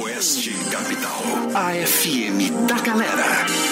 Oeste Capital. A FM da galera.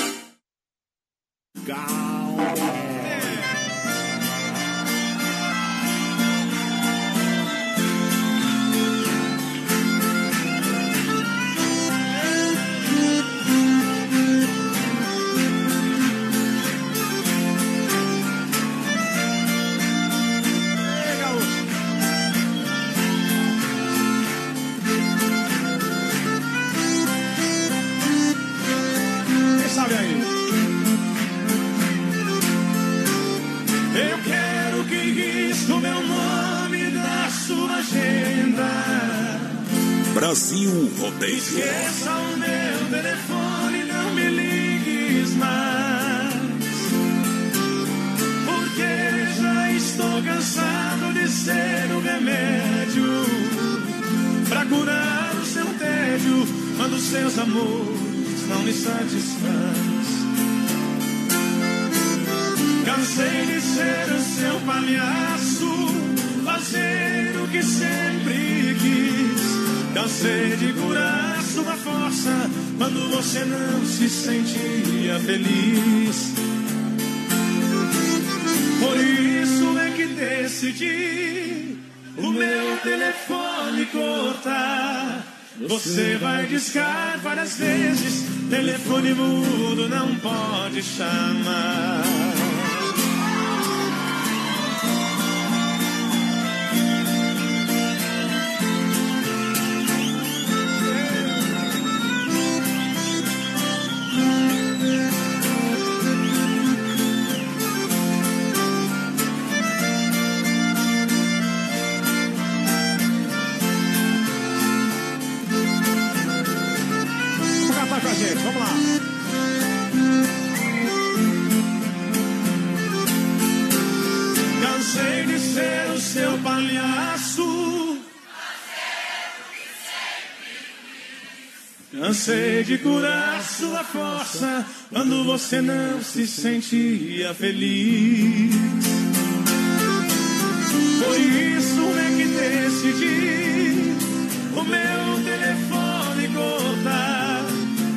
De curar sua força quando você não se sentia feliz. Por isso é que decidi o meu telefone cortar.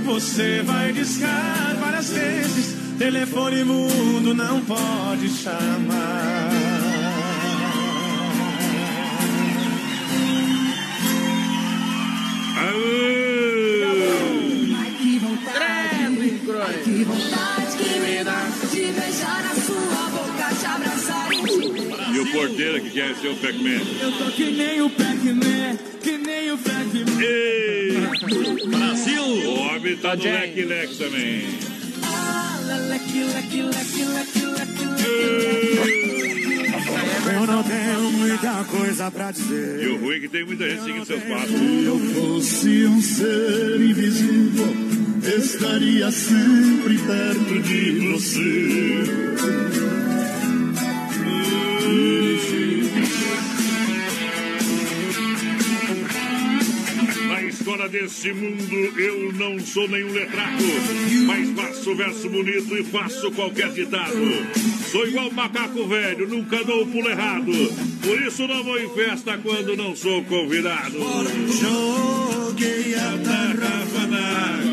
Você vai discar várias vezes, telefone mudo não pode chamar. Porteiro que quer ser o Pac-Man. Eu tô que nem o Pac-Man, que nem o Pac-Man. Ei! Brasil! O homem tá no leque-leque também. Leque, leque, leque, leque, leque, leque. Eu não tenho muita coisa pra dizer. E o ruim é que tem muita gente seguindo seus passos. Se eu fosse um ser invisível, estaria sempre perto de você. Na escola desse mundo eu não sou nenhum letrado, mas faço verso bonito e faço qualquer ditado. Sou igual macaco velho, nunca dou o pulo errado. Por isso não vou em festa quando não sou convidado. Joguei a garrafa d'água. Brasil!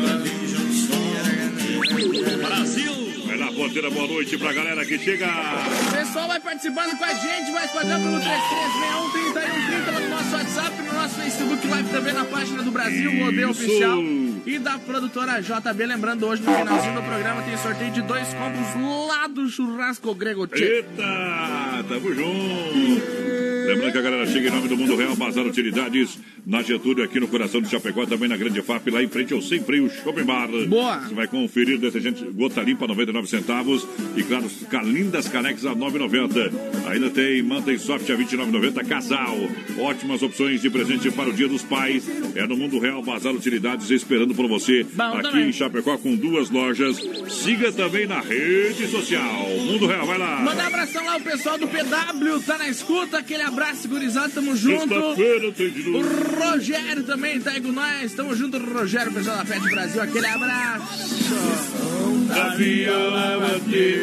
Porteira, boa noite pra galera que chega. O pessoal vai participando com a gente, vai escolhendo pelo 3361 lá no nosso WhatsApp, no nosso Facebook Live também na página do Brasil, Modelo. Oficial e da produtora JB. Lembrando, hoje no finalzinho do programa tem sorteio de dois combos lá do Churrasco Grego. Eita, tamo junto. Lembrando que a galera chega em nome do Mundo Real, Bazar Utilidades, na Getúlio, aqui no coração do Chapecó, também na Grande FAP, lá em frente ao Sem Freio Shopping Bar. Boa. Você vai conferir detergente gota limpa, 99 centavos. E claro, lindas canecas a 9,90. Ainda tem mantém soft a 29,90. Casal. Ótimas opções de presente para o Dia dos Pais. É no Mundo Real, Bazar Utilidades, esperando por você. Bom aqui também. em Chapecó, com duas lojas. Siga também na rede social. Mundo Real, vai lá. Mandar um abração lá, o pessoal do PW tá na escuta. Aquele abraço, gurizada, tamo junto. O. Rogério também tá aí com nós. Tamo junto, Rogério, pessoal da Pet Brasil. Aquele abraço.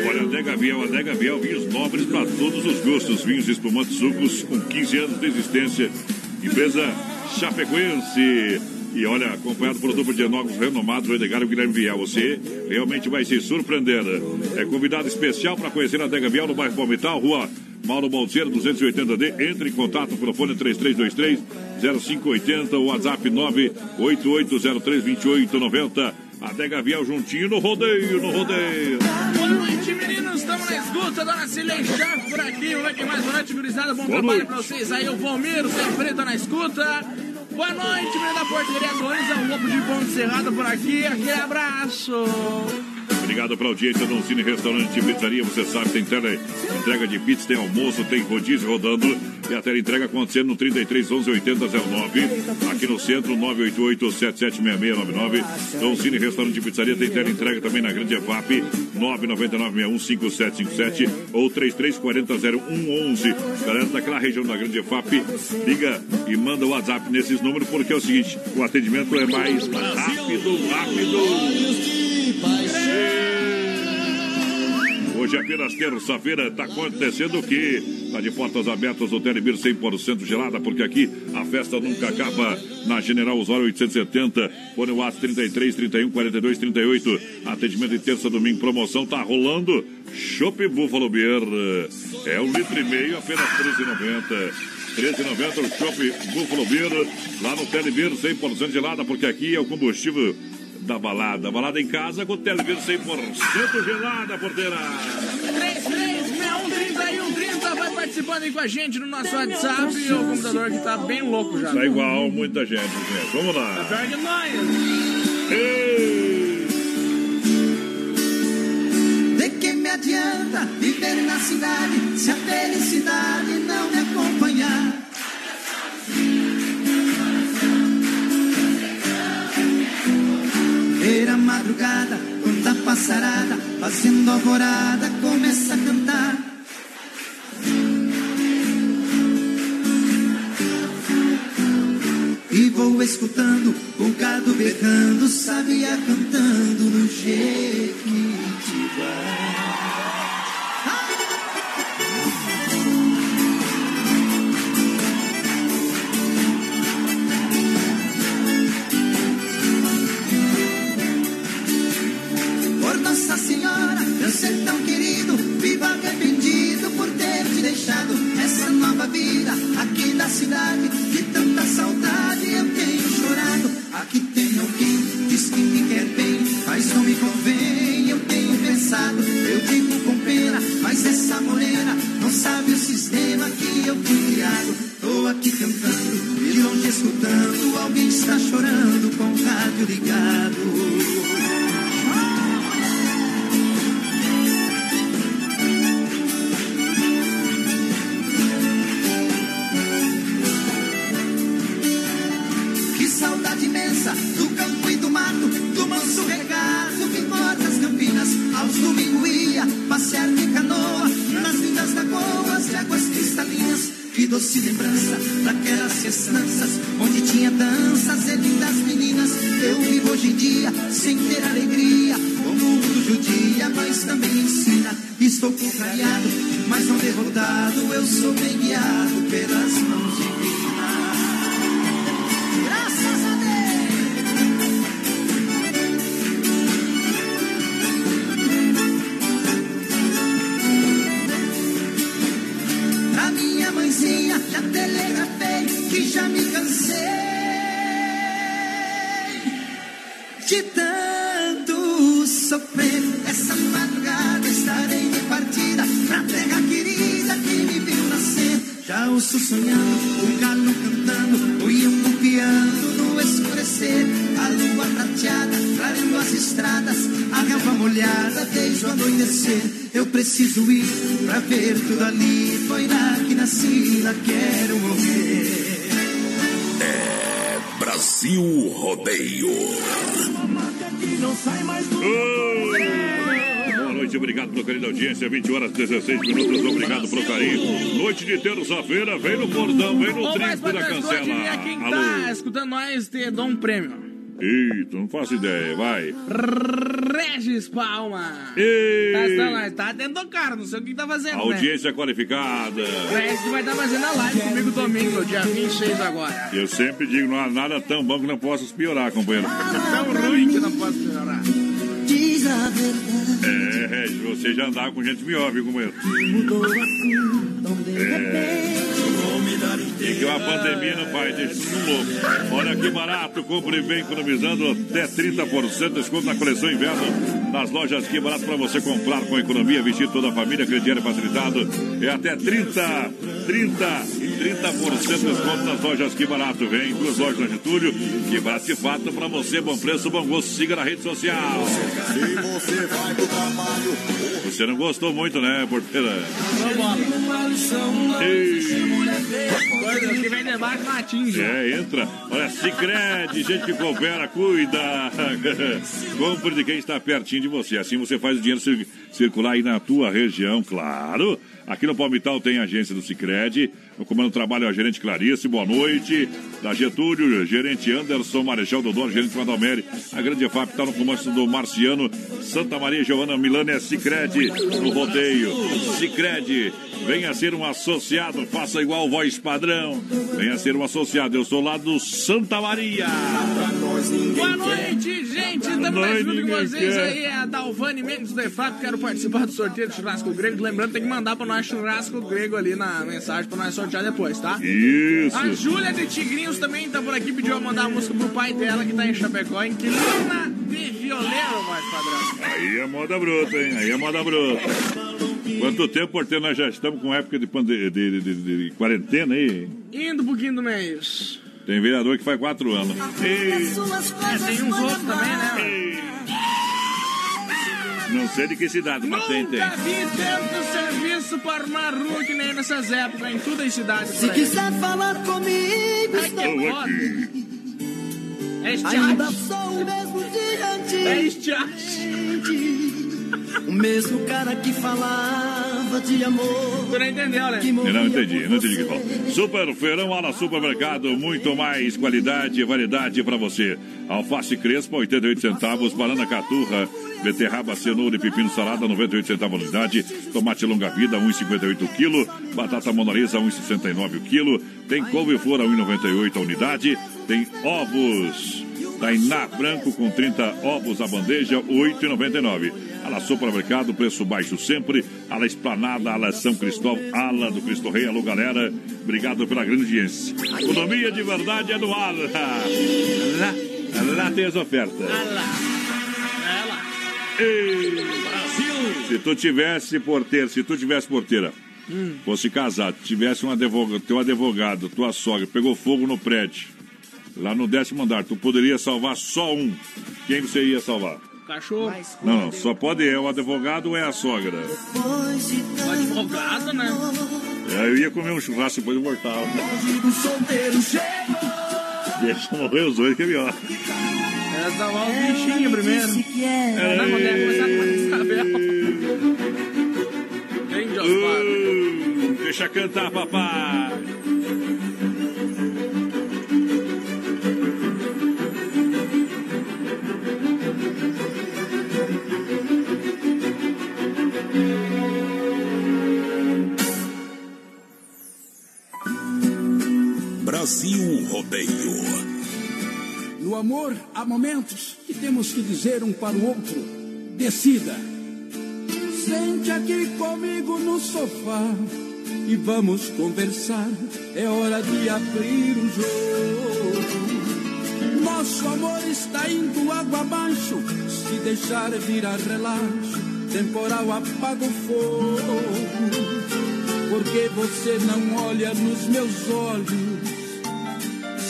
Olha, Adega Viel, Adega Viel, vinhos nobres para todos os gostos. Vinhos espumantes sucos com 15 anos de existência. Empresa Chapecoense. E olha, acompanhado por duplo de enólogos renomados, o Edgar e o Guilherme Viel. Você realmente vai se surpreender. É convidado especial para conhecer a Adega Viel no bairro Palmital, rua Mauro Balseiro, 280D. Entre em contato pelo fone 3323 0580, o WhatsApp 98803 2890. Adega Viel juntinho no rodeio, no rodeio. Boa noite, meninos. Estamos na escuta. Dona Cilei Chaco por aqui. O que mais? Boa noite, gurizada. Bom Boa trabalho noite. pra vocês aí. O Valmiro, sempre tá na escuta. Boa noite, menino da Porteria Nunes. É o Lobo de Ponte Cerrado por aqui. Aquele abraço. Obrigado pela audiência do Cine Restaurante e Pizzaria. Você sabe, tem tele, entrega de pizza, tem almoço, tem rodízio rodando. E a tela entrega acontecendo no 33 11 80 09. Aqui no centro, 988 776699. Dom Cine Restaurante e Pizzaria tem tela entrega também na Grande EFAP, 999615757 ou 33400111. Galera daquela região da Grande EFAP, liga e manda o WhatsApp nesses números, porque é o seguinte: o atendimento é mais rápido, rápido. Hoje é apenas terça-feira, está acontecendo o quê? Está de portas abertas o Telebir 100% gelada, porque aqui a festa nunca acaba. Na General Osório 870, fone o 33 31 42 38. Atendimento de terça, domingo, promoção tá rolando. Chopp Buffalo Beer. É um litro e meio, apenas R$ 13,90. 13,90 o Chopp Buffalo Beer, lá no Telebir 100% gelada, porque aqui é o combustível da balada. Balada em casa com o Telebir 100% gelada, porteira. 33613130 vai participando aí com a gente no nosso WhatsApp. E o computador que tá bem louco já. Tá igual muita gente, gente. Vamos lá. Pior que nós. Ei! De que me adianta viver na cidade se a felicidade não me acompanhar? Ver a madrugada, quando a passarada, fazendo alvorada, começa a cantar. E vou escutando o gado berrando, sabia cantando no Jequitibá. Meu ser tão querido, viva arrependido por ter te deixado essa nova vida aqui na cidade. De tanta saudade eu tenho chorado. Aqui tem alguém, diz que me quer bem, mas não me convém. Eu tenho pensado, eu digo com pena, mas essa morena não sabe o sistema que eu fui criado. Tô aqui cantando, de longe escutando, alguém está chorando Eu sou bem audiência. 20 horas 16 minutos, obrigado pelo carinho. Noite de terça-feira, vem no cordão, vem no trinco da cancela. quem tá Alô. escutando nós ter dom um prêmio. Eita, não faço ideia, vai. Regis Palma. Ei. Tá, tá dentro do carro, não sei o que tá fazendo, né? Audiência qualificada. Regis vai estar tá fazendo a live comigo domingo, dia 26 agora. Eu sempre digo, não há nada tão bom que não possa piorar, companheiro. tão ruim que não possa piorar. A verdade. É, você já andava com gente melhor, viu, companheiro? Mudou assim, tão de É. E que uma pandemia não vai deixar tudo louco. Olha que barato, compre bem, economizando até 30% de desconto na coleção inverno. Nas lojas que barato para você comprar com economia, vestir toda a família, crediário facilitado. É até 30, 30, 30% de desconto nas lojas que barato. Vem duas lojas na Getúlio. Que barato de fato para você, bom preço, bom gosto. Siga na rede social. Se você vai pro trabalho, Você não gostou muito, né, porteira? Que vem debaixo não atinge. É, entra. Olha, Cicred, gente que coopera, cuida. Compre de quem está pertinho de você. Assim você faz o dinheiro cir- circular aí na tua região, claro. Aqui no Palmital tem agência do Cicred. No comando do trabalho é a gerente Clarice, boa noite. Da Getúlio, gerente Anderson, Marechal Dodoro, gerente Madalmere. A grande FAP está no comando do Marciano. Santa Maria Giovana Milana é Cicred no rodeio. Cicred, venha ser um associado, faça igual voz padrão. Venha ser um associado. Eu sou lá do Santa Maria. Boa noite, gente. Estamos noite, junto com vocês quer. aí. É a Dalvani Mendes do EFAP. Quero participar do sorteio do churrasco grego. Lembrando, tem que mandar para nós churrasco grego ali na mensagem para nós sortear depois, tá? A Isso. Júlia de Tigrinhos também tá por aqui. Pediu a mandar a música pro pai dela que tá em Chapecó. Inquilina de violeiro, mais padrão. Aí é moda bruta, hein? Aí é moda bruta. Quanto tempo, porteiro, nós já estamos com época de, pande- de, de- de- de quarentena aí? Indo um pouquinho do mês. Tem vereador que faz quatro anos. Ei, Suas É, coisas tem uns outros também, né? ei. Não sei de que cidade, mas tem, tem. Nunca vi tanto serviço para armar rua que nem nessas épocas, em todas as cidades. Se quiser falar comigo, Ai, estou aqui. É Ainda estiagem. sou o mesmo de É antes. O mesmo cara que falava de amor. Tu não entendeu, né? Eu não entendi, não entendi o que falou. Super Feirão Ala Supermercado, muito mais qualidade e variedade para você. Alface Crespa, 88 centavos, banana caturra, beterraba, cenoura e pepino salada, 98 centavos a unidade. Tomate longa vida, 1,58 o quilo. Batata monalisa, 1,69 o quilo. Tem couve-flor a 1,98 a unidade. Tem ovos Tainá branco com 30 ovos a bandeja, 8,99. Ala Supermercado, preço baixo sempre. Ala Esplanada, Ala São Cristóvão, Ala do Cristo Rei. Alô, galera. Obrigado pela grande audiência. Economia de verdade é no ar. Lá, lá tem as ofertas. Olha lá. Ei, Se tu tivesse porteira, se tu tivesse porteira, fosse casado, tivesse um advogado, teu advogado, tua sogra, pegou fogo no prédio, lá no décimo andar, tu poderia salvar só um. Quem você ia salvar? Cachorro. Não, não, só pode é o advogado ou é a sogra. Depois de O advogado, né? É, Eu ia comer um churrasco depois um solteiro chegou. Deixa morrer os dois que é melhor. É salvar o bichinho primeiro. Disse que era. Não, quando é começar com esse cabelo. Vem, Jospar. Uh, deixa cantar, papai. Rodeio. No amor, há momentos que temos que dizer um para o outro: decida. Sente aqui comigo no sofá e vamos conversar. É hora de abrir o jogo. Nosso amor está indo água abaixo. Se deixar virar relaxo, temporal apaga o fogo. Porque você não olha nos meus olhos.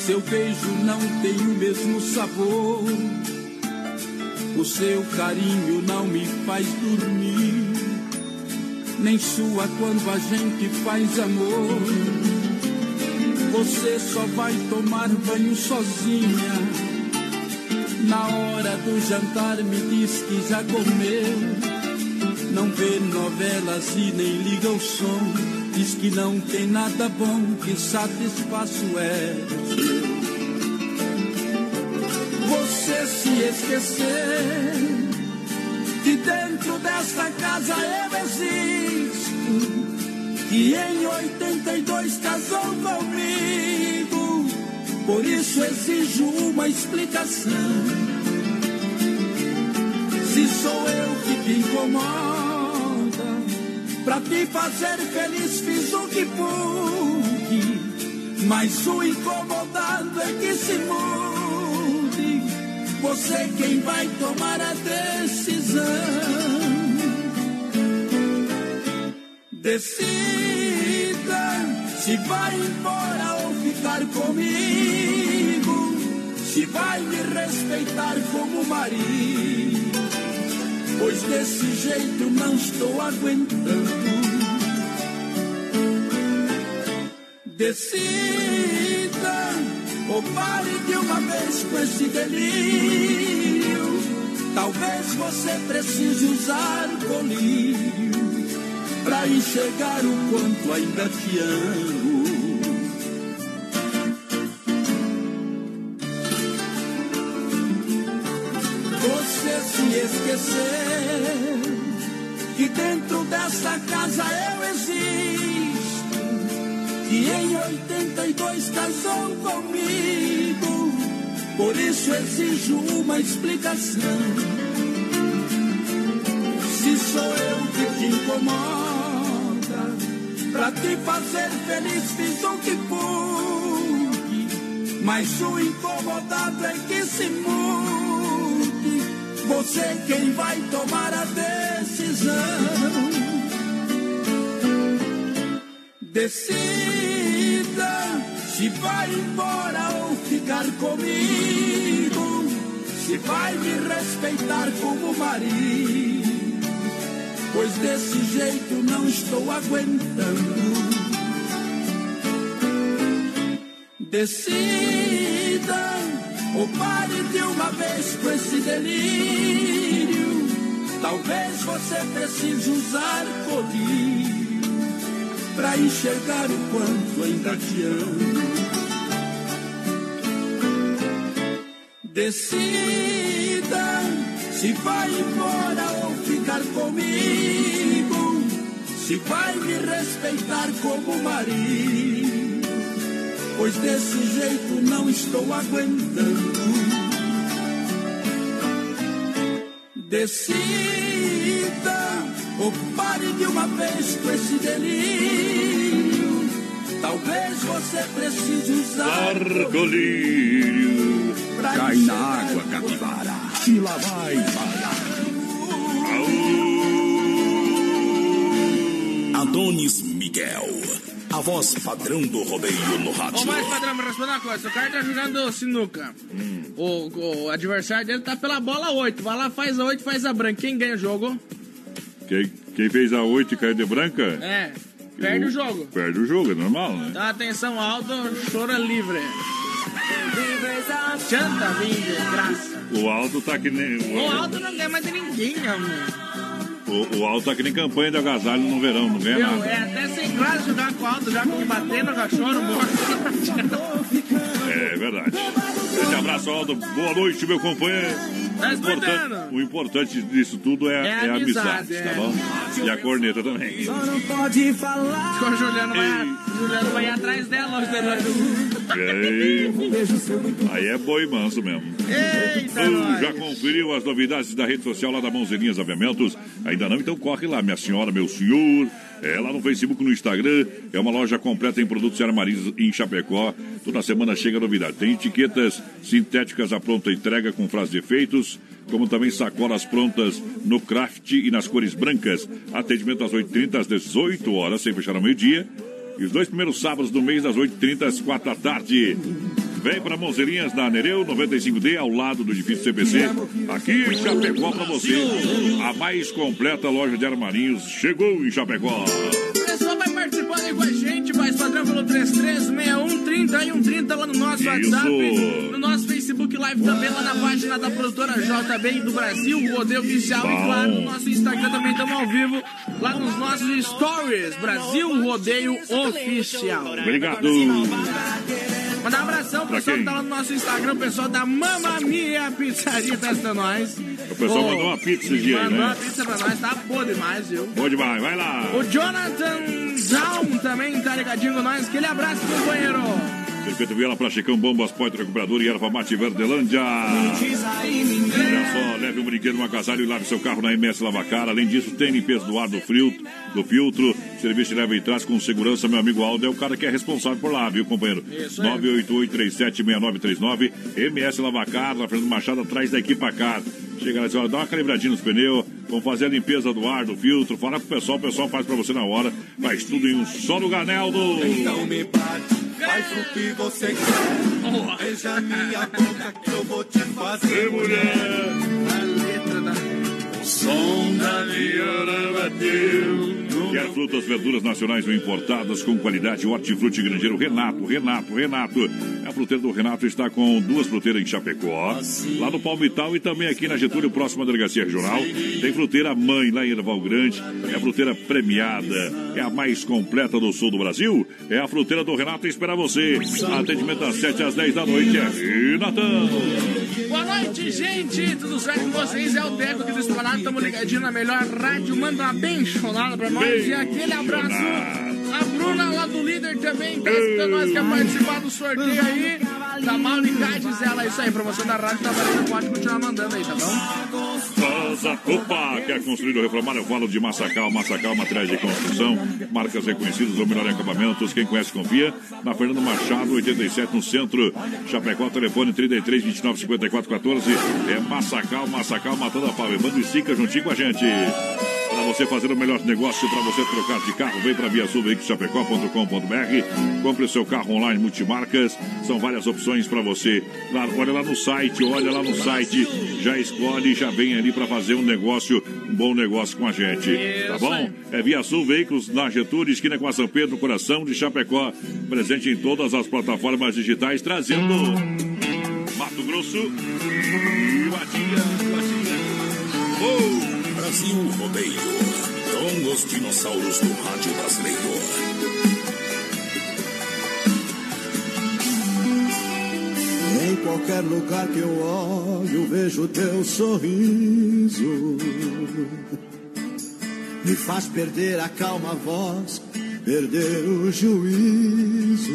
Seu beijo não tem o mesmo sabor. O seu carinho não me faz dormir. Nem sua quando a gente faz amor. Você só vai tomar banho sozinha. Na hora do jantar me diz que já comeu. Não vê novelas e nem liga o som. Diz que não tem nada bom que satisfaça o ego. Você se esquecer que dentro desta casa eu existo. Que em 82 casou comigo, por isso exijo uma explicação. Se sou eu que te incomoda, pra te fazer feliz fiz o que pude, mas o incomodado é que se mude. Você quem vai tomar a decisão. Decida se vai embora ou ficar comigo. Se vai me respeitar como marido. Pois desse jeito não estou aguentando. Decida ou pare de uma vez com esse delírio. Talvez você precise usar colírio pra enxergar o quanto ainda te amo. Se esqueceu que dentro dessa casa eu existo. Que em 82 casou comigo. Por isso exijo uma explicação. Se sou eu que te incomoda, pra te fazer feliz fiz o que pude. Mas o incomodado é que se mude. Você quem vai tomar a decisão. Decida se vai embora ou ficar comigo. Se vai me respeitar como marido. Pois desse jeito não estou aguentando. Decida ou pare de uma vez com esse delírio. Talvez você precise usar colírio pra enxergar o quanto ainda te amo. Decida se vai embora ou ficar comigo. Se vai me respeitar como marido. Pois desse jeito não estou aguentando. Decida ou pare de uma vez com esse delírio. Talvez você precise usar Argolírio. Cai na água, capivara. E lá vai, vai. Adonis Miguel. A voz padrão do rodeio no rádio. Ô, mais padrão, me responda uma coisa. O cara tá jogando sinuca. O, o adversário dele tá pela bola 8. Vai lá, faz a 8, faz a branca. Quem ganha o jogo? Quem, quem fez a 8 e caiu de branca? É. Perde o jogo. Perde o jogo, é normal, né? Então atenção, Aldo, chora livre. Chanta, vinde, graça. O Alto tá que nem. O Aldo não ganha mais de ninguém, amor. O, o Alto tá que nem campanha de agasalho no verão, não ganha Meu, nada. é até sem graça jogar com o Aldo, já com batendo, cachorro morto. É verdade. Grande abraço, Aldo. Boa noite, meu companheiro. Tá O importante, escutando? o importante disso tudo é, É é a amizade, amizade, é. tá bom? E a corneta também. Não pode falar. Ficou Juliano vai, Juliano vai atrás dela, hoje de Aí, aí é boi manso mesmo. Eita, Uh, já conferiu as novidades da rede social lá da Mãozinhas Aviamentos? Ainda não? Então corre lá, minha senhora, meu senhor. É lá no Facebook, no Instagram. É uma loja completa em produtos e armarinhos em Chapecó. Toda semana chega novidade. Tem etiquetas sintéticas à pronta entrega com frases de efeitos, como também sacolas prontas no craft e nas cores brancas. Atendimento às 8h30 às 18 horas, sem fechar ao meio-dia. E os dois primeiros sábados do mês, das 8h30 às 4 da tarde. Vem para Monzeirinhas na Nereu 95D, ao lado do edifício CPC. Aqui em Chapecó para você. A mais completa loja de armarinhos chegou em Chapecó. O pessoal vai participando aí com a gente, mais padrão pelo 336130 e 130 lá no nosso Isso. WhatsApp, no nosso Facebook Live também, lá na página da produtora JB do Brasil, o Rodeio Oficial, e Bom. claro, no nosso Instagram também estamos ao vivo, lá nos nossos stories, Brasil Rodeio Oficial. Obrigado. Mandar um abração pro pessoal que tá lá no nosso Instagram, o pessoal da Mamma Mia Pizzaria testa nós. O pessoal mandou uma pizza esse dia Mandou né? uma pizza pra nós, tá boa demais, viu? Bom demais, vai lá. O Jonathan Down também tá ligadinho com nós. Aquele abraço, companheiro. Circuito Viela, Plasticão, Bombas, Poito Recuperador e Erva Mate Verdelândia. Olha só, leve um brinquedo, um agasalho e lave seu carro na MS Lavacar. Além disso, tem limpeza do ar do, frio, do filtro. Serviço de leva e traz com segurança. Meu amigo Aldo é o cara que é responsável por lá, viu, companheiro? Isso aí. 988-376939. MS Lavacar, na Fernando Machado, atrás da equipa Car. Chega lá e dá uma calibradinha nos pneus, vamos fazer a limpeza do ar, do filtro, fala com o pessoal, o pessoal faz pra você na hora, faz tudo em um só lugar, Neldo. Então me bate, faz o que você quer. Beija minha boca que eu vou te fazer. Mulher! A letra da. O som da viola bateu. Quer frutas, verduras nacionais ou importadas com qualidade? Hortifruti Grangeiro Renato, Renato, Renato. A fruteira do Renato está com duas fruteiras em Chapecó, lá no Palmital e também aqui na Getúlio, próxima à Delegacia Regional. Tem fruteira Mãe lá em Erval Grande. É a fruteira premiada, é a mais completa do sul do Brasil. É a fruteira do Renato espera você. Atendimento das 7 às 10 da noite. É Renatão. Boa noite, gente. Tudo certo com vocês? É o Deco aqui do Esplanado. Estamos ligadinhos na melhor rádio. Manda uma bem chonada pra nós. E aquele abraço. A Bruna lá do líder também tá escutando nós, quer participar do sorteio aí. Da Maulicades, ela, isso aí, promoção da rádio tá valendo, pode continuar mandando aí, tá bom? Casa Opa, quer construir ou reformar? Eu falo de Massacal, Massacal, materiais de construção, marcas reconhecidas ou melhor em acabamentos. Quem conhece, confia. Na Fernando Machado, 87, no centro. Chapecó, telefone 33 29 54 14. É Massacal, Massacal, matando a pau. Evandro e Sica juntinho com a gente. Para você fazer o melhor negócio, para você trocar de carro, vem para Via Sul Chapecó.com.br. Compre o seu carro online multimarcas. São várias opções para você. Lá, olha lá no site, olha lá no site. Já escolhe, já vem ali para fazer um negócio, um bom negócio com a gente. Tá bom? É Via Sul Veículos na Getúlio, esquina com a São Pedro, coração de Chapecó. Presente em todas as plataformas digitais, trazendo Mato Grosso e Batia, Batia. Oh! Brasil Rodeio. Com os dinossauros do rádio brasileiro. Em qualquer lugar que eu olho, vejo teu sorriso. Me faz perder a calma voz, perder o juízo.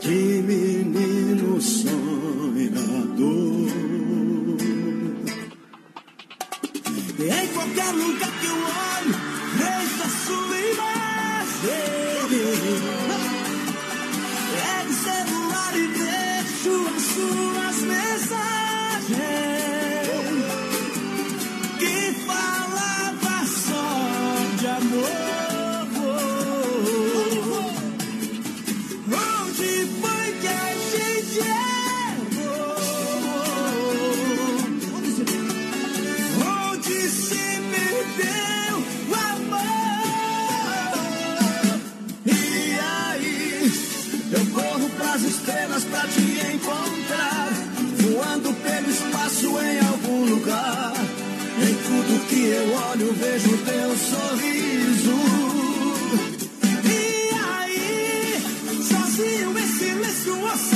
Que menino sonhador. Em qualquer lugar que eu olho, vejo a sua imagem. Pego o celular e deixo as suas mensagens estrelas pra te encontrar, voando pelo espaço em algum lugar. Em tudo que eu olho, vejo teu sorriso. E aí, sozinho em silêncio, ouça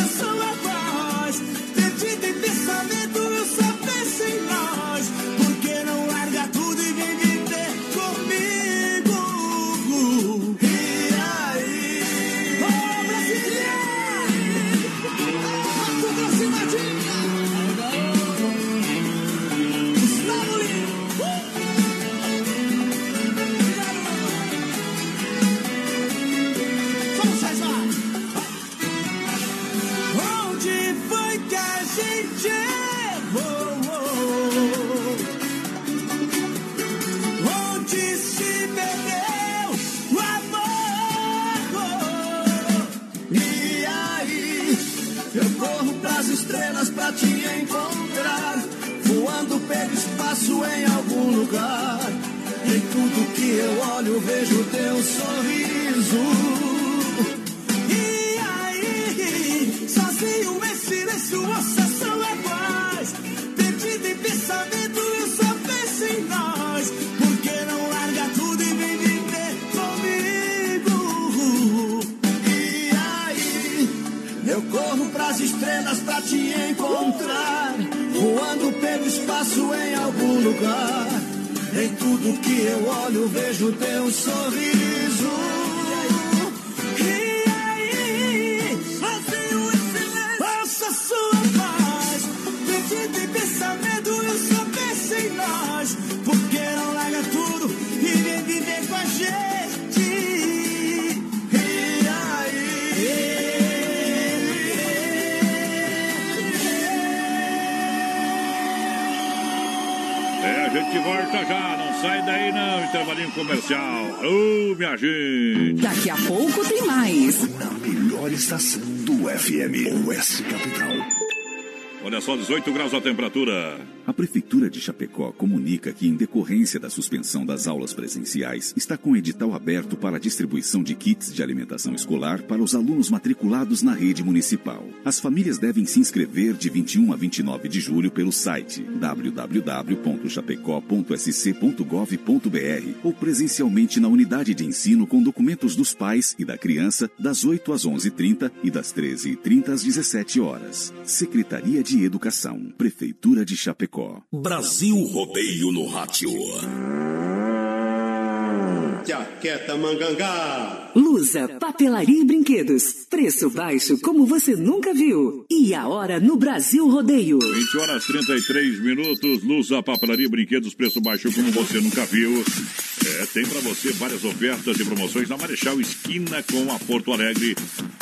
eu vejo teu sorriso. E aí, sozinho em silêncio, obsessão é paz. Perdido em pensamento, eu só penso em nós. Por que não larga tudo e vem viver comigo? E aí, eu corro pras estrelas pra te encontrar. Voando pelo espaço em algum lugar. Em tudo que eu olho, vejo teu sorriso. E aí, vazio e silêncio, faça sua paz. Perdido em pensamento, eu só penso em nós. Porque não larga tudo e vem viver com a gente. Gente volta já, não sai daí não, intervalinho comercial. Ô, minha gente. Daqui a pouco tem mais. Na melhor estação do FM, Oeste Capital. Olha só, 18 graus a temperatura. A Prefeitura de Chapecó comunica que, em decorrência da suspensão das aulas presenciais, está com edital aberto para a distribuição de kits de alimentação escolar para os alunos matriculados na rede municipal. As famílias devem se inscrever de 21 a 29 de julho pelo site www.chapecó.sc.gov.br ou presencialmente na unidade de ensino com documentos dos pais e da criança das 8 às 11h30 e das 13h30 às 17 horas. Secretaria de Educação, Prefeitura de Chapecó. Brasil Rodeio no Rádio. Jaqueta Mangangá. Lusa, papelaria e brinquedos. Preço baixo como você nunca viu. E a hora no Brasil Rodeio. 20 horas 33 minutos. Lusa, papelaria e brinquedos, preço baixo como você nunca viu. É, tem para você várias ofertas e promoções na Marechal Esquina com a Porto Alegre.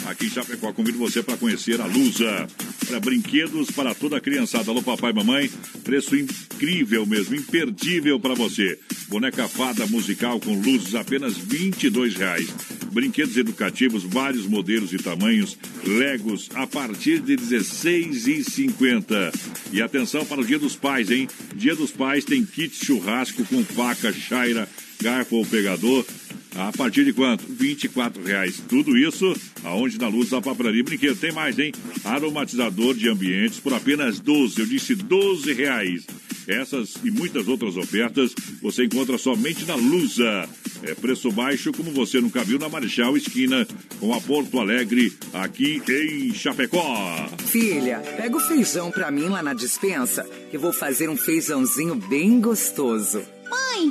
Aqui em Chapecó, convido você para conhecer a Lusa. Para brinquedos para toda a criançada. Alô, papai e mamãe. Preço incrível mesmo, imperdível para você. Boneca fada musical com luzes apenas 22 reais. Brinquedos educativos, vários modelos e tamanhos. Legos a partir de R$ 16,50. E atenção para o Dia dos Pais, hein? Dia dos Pais tem kit churrasco com faca, chaira, garfo ou pegador. A partir de quanto? 24 reais. Tudo isso aonde na luz da papelaria brinquedo. Tem mais, hein? Aromatizador de ambientes por apenas 12. Eu disse 12 reais. Essas e muitas outras ofertas você encontra somente na Lusa. É preço baixo como você nunca viu na Marechal Esquina com a Porto Alegre aqui em Chapecó. Filha, pega o feijão pra mim lá na dispensa, que vou fazer um feijãozinho bem gostoso. Mãe,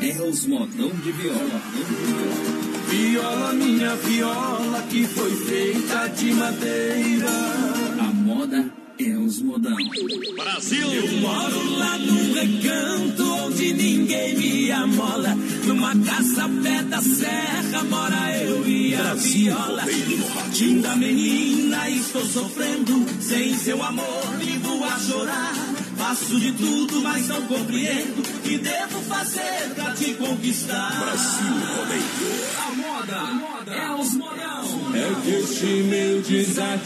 é os modão de viola. Viola, minha viola, que foi feita de madeira. A moda é os modão. Brasil! Eu moro lá num recanto onde ninguém me amola. Numa casa a pé da serra mora eu e a viola. Linda menina, estou sofrendo. Sem seu amor, vivo a chorar. Faço de tudo, mas não compreendo. O que devo fazer pra te conquistar? Brasil Rodeio. A moda, a moda é os modão. É que este meu desatino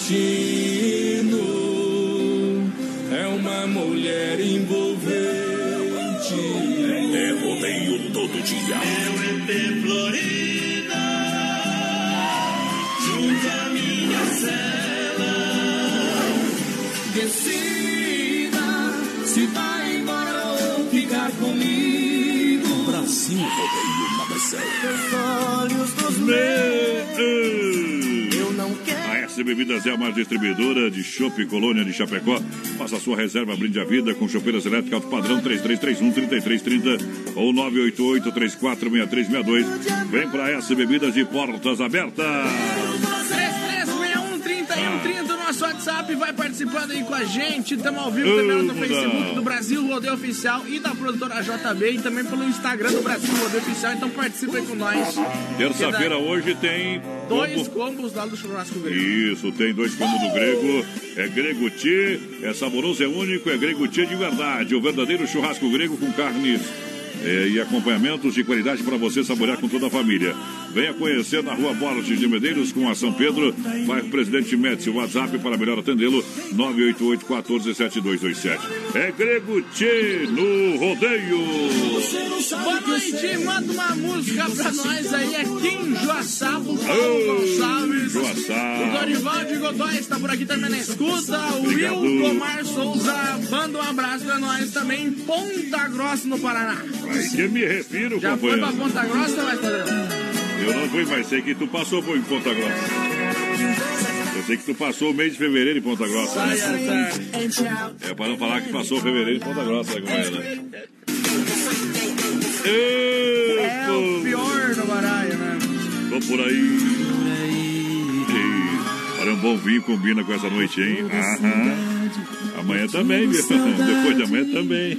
é uma mulher envolvente. É rodeio todo dia. Meu EP Florida, junto à minha cela. Decida Brasil Rodeio na Marcela. Olhos dos meus. A S Bebidas é a mais distribuidora de Chopp Colônia de Chapecó. Faça sua reserva, brinde a vida com chopeiras elétricas alto padrão 3331-3330 ou 988-346362. Vem pra S Bebidas de portas abertas. 3361-3130, nosso WhatsApp, vai participando aí com a gente. Estamos ao vivo também no Facebook do Brasil Rodeio Oficial e da produtora JB e também pelo Instagram do Brasil Rodeio Oficial. Então participa aí com nós. Terça-feira hoje tem. Dois combo- combos lá do churrasco grego. Isso, tem dois combos do grego. É grego tchê, é saboroso, é único, é grego tchê de verdade. O verdadeiro churrasco grego com carnes é, e acompanhamentos de qualidade para você saborear com toda a família. Venha conhecer na rua Borges de Medeiros com a São Pedro, bairro Presidente Médici. WhatsApp para melhor atendê-lo, 988 14 7227. É Grego no rodeio. Noite, manda uma música pra nós aí. É Kim Joaçaba, Paulo Gonçalves. Joaçaba. O Dorival de Godoy está por aqui também na escuta. O Obrigado. Will Tomar Souza manda um abraço pra nós também. em Ponta Grossa, no Paraná. Aí que me refiro, Já foi pra. Ponta Grossa, vai? Eu não fui, mas sei que tu passou por em Ponta Grossa. Eu sei que tu passou o mês de fevereiro em Ponta Grossa. né? É para não falar que passou fevereiro em Ponta Grossa, né, É o pior do baralho, né? Tô por aí. E, olha, um bom vinho combina com essa noite, hein? Aham. Amanhã também, viu? Depois de amanhã também.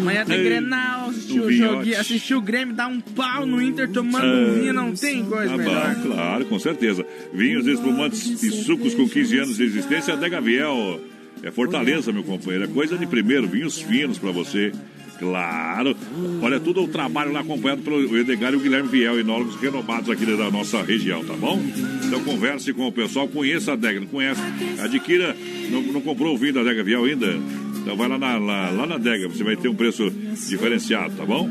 Amanhã tem Ei, Grenal, assistiu o joguinho, assistiu o Grêmio, dar um pau no Inter tomando É. um vinho, não tem coisa Ah, melhor. bom, claro, com certeza. Vinhos espumantes e sucos com 15 anos de existência, Adega Viel. É Fortaleza, meu companheiro. É coisa de primeiro, vinhos finos pra você. Claro. Olha, tudo o trabalho lá acompanhado pelo Edgar e o Guilherme Viel, enólogos renomados aqui da nossa região, tá bom? Então converse com o pessoal, conheça a Adega, não conhece? Adquira, não, não comprou o vinho da Adega Viel ainda? Então vai lá na, lá, lá na Adega, você vai ter um preço diferenciado, tá bom?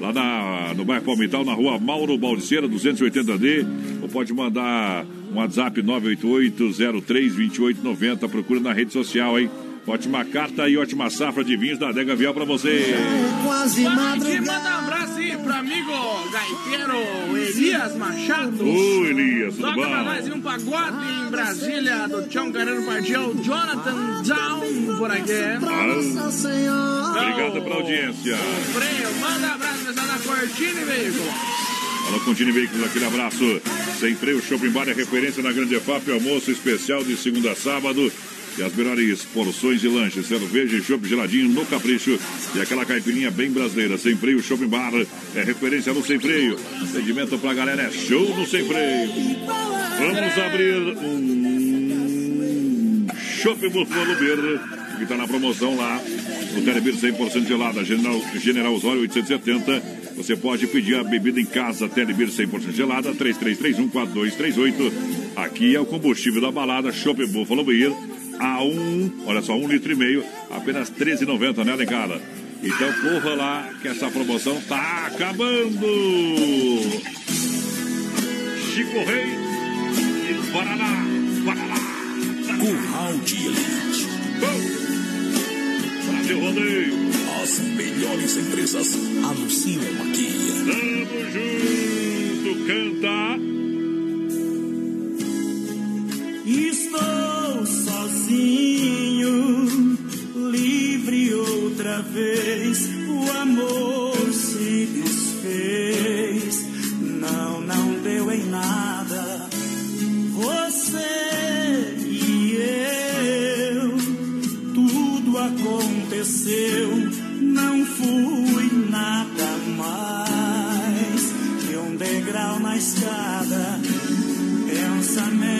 Lá na, no bairro Palmital, na rua Mauro Baldiceira, 280D. Ou pode mandar um WhatsApp 988-03-2890. Procura na rede social, hein? Ótima carta e ótima safra de vinhos da Adega Vial pra você. Quase noite, manda um abraço aí pro amigo gaiteiro Elias Machado. Ô, Elias, tudo Toca bom? pra nós em um pagode em Brasília do Tião Carreiro Partiu, Jonathan Down por aqui. Obrigado pela audiência. Freio, manda abraço pessoal da Cortina e Veículo. Alô, Contine Veículos, aquele abraço. Sem freio, Shopping Bar é referência na Grande EFAP, almoço especial de segunda a sábado. E as melhores porções de lanche, cerveja e chopp geladinho no capricho. E aquela caipirinha bem brasileira. Sem freio, Shopping Bar é referência no Sem Freio. Atendimento pra galera é show no Sem Freio. Vamos abrir um Shopping Buffalo Beer, que está na promoção lá. O Telebir 100% gelada, General, General Osório 870. Você pode pedir a bebida em casa, Telebir 100% gelada, 33314238. Aqui é o combustível da balada, Shopping Buffalo Beer. A um, olha só, um litro e meio, apenas R$13,90, né, negada? Então corra lá, que essa promoção tá acabando! Chico Rei e Paraná, Paraná! Curral de Elite. Brasil Rodeio! As melhores empresas anunciam aqui. Tamo junto, canta! Estou sozinho, livre outra vez. O amor se desfez. Não, não deu em nada. Você e eu, tudo aconteceu. Não fui nada mais que um degrau na escada. Pensamentos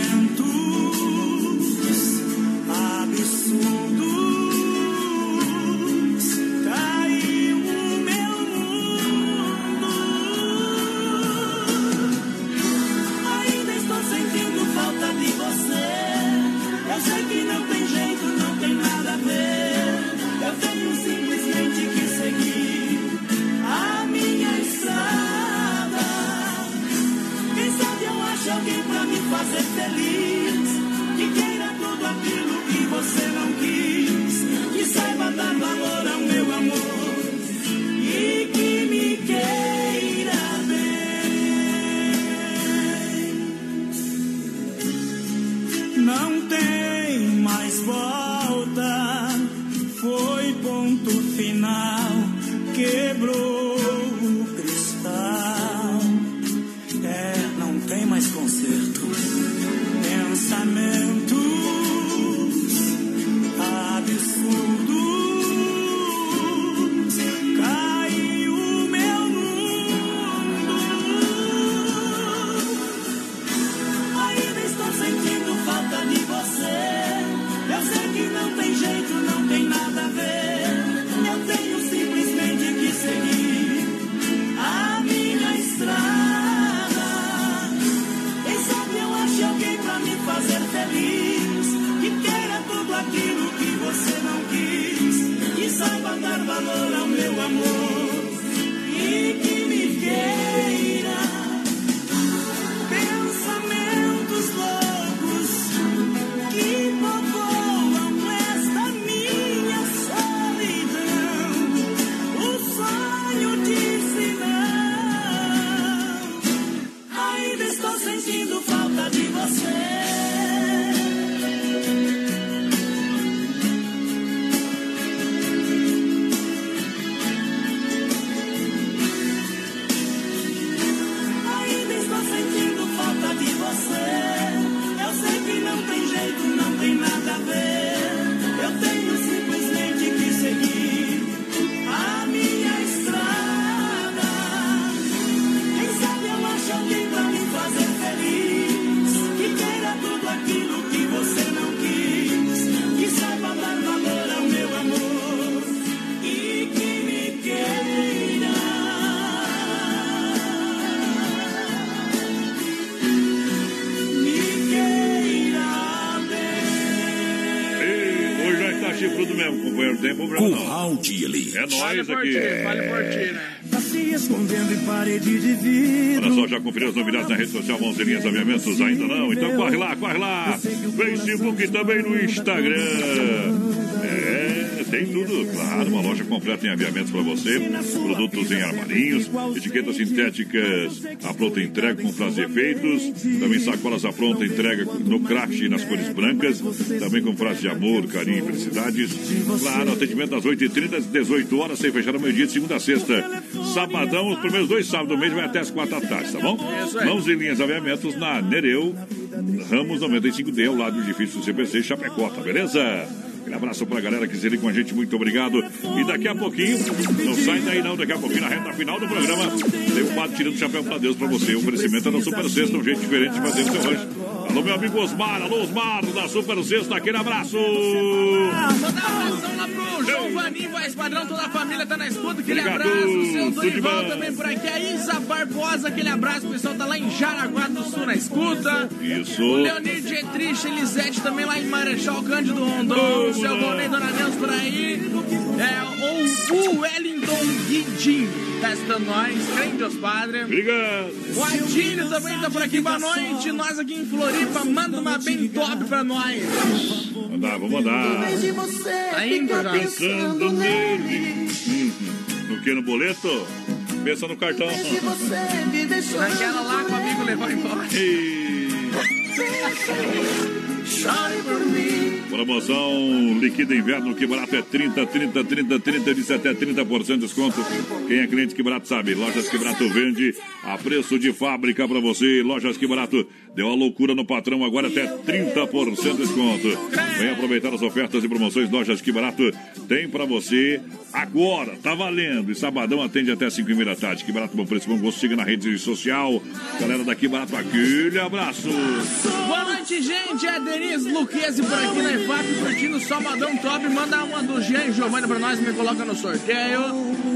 É nóis por aqui. ti, fale por ti, né? Tá se escondendo em parede de vidro. Olha só, já conferiu as novidades na rede social Mãozinhas Aviamentos? Ainda não? Então corre lá, corre lá. Facebook e também no Instagram. É, tem tudo, claro. Uma loja completa em aviamentos para você. Produtos em armarinhos, etiquetas sintéticas à pronta entrega com frases e efeitos. Também sacolas à pronta entrega no craft e nas cores brancas. Também com frases de amor, carinho e felicidades. Claro, atendimento das 8h30 às 18 horas, sem fechar ao meio-dia de segunda a sexta. Sabadão, os primeiros dois sábados do mês vai até as 4 da tarde, tá bom? Mãos e linhas aviamentos na Nereu, Ramos 95D, ao lado do edifício CPC Chapecó, tá beleza? Aquele abraço pra galera que se liga com a gente, muito obrigado. E daqui a pouquinho, não sai daí não, daqui a pouquinho, na reta final do programa, tem o quadro tirando o chapéu pra Deus pra você. O oferecimento é da Super Sexta, um jeito diferente de fazer o seu rancho. Alô, meu amigo Osmar, alô, Osmar, da Super Sexta, aquele abraço! Pro João Vaninho, voz padrão, toda a família tá na escuta, aquele Obrigado, abraço. O seu Dorival também por aqui. A Isa Barbosa, aquele abraço. O pessoal tá lá em Jaraguá do Sul na escuta. Isso. O Leonir Dietrich, Elisete também lá em Marechal Cândido Rondon. O seu Volney Dona Neuza por aí. É, o, o Wellington Guidin testando nós. Crente Deus Padre. Obrigado. O Adílio também tá por aqui. Boa noite. Nós aqui em Floripa. Manda uma bem top pra nós. Mandar, vou mandar. Tá indo já. Pensando nele. Uhum. No que, no boleto? Pensa no cartão. Naquela lá que o amigo levou embora. Chore por mim. Promoção líquida inverno, que barato é 30, 30, 30, 30, disse até 30% de desconto. Quem é cliente que barato sabe. Lojas que barato vende a preço de fábrica pra você. Lojas que barato deu a loucura no patrão, agora até 30% de desconto. Vem aproveitar as ofertas e promoções. Lojas que barato tem pra você agora. Tá valendo. E sabadão atende até 5 e meia da tarde. Que barato, bom preço, bom gosto. Siga na rede social. Galera daqui barato, aquele abraço. Boa noite, gente. É Denise Luquezzi por aqui na EFAP, curtindo Salvadão Top. Manda uma do Jean e Giovanni pra nós, me coloca no sorteio.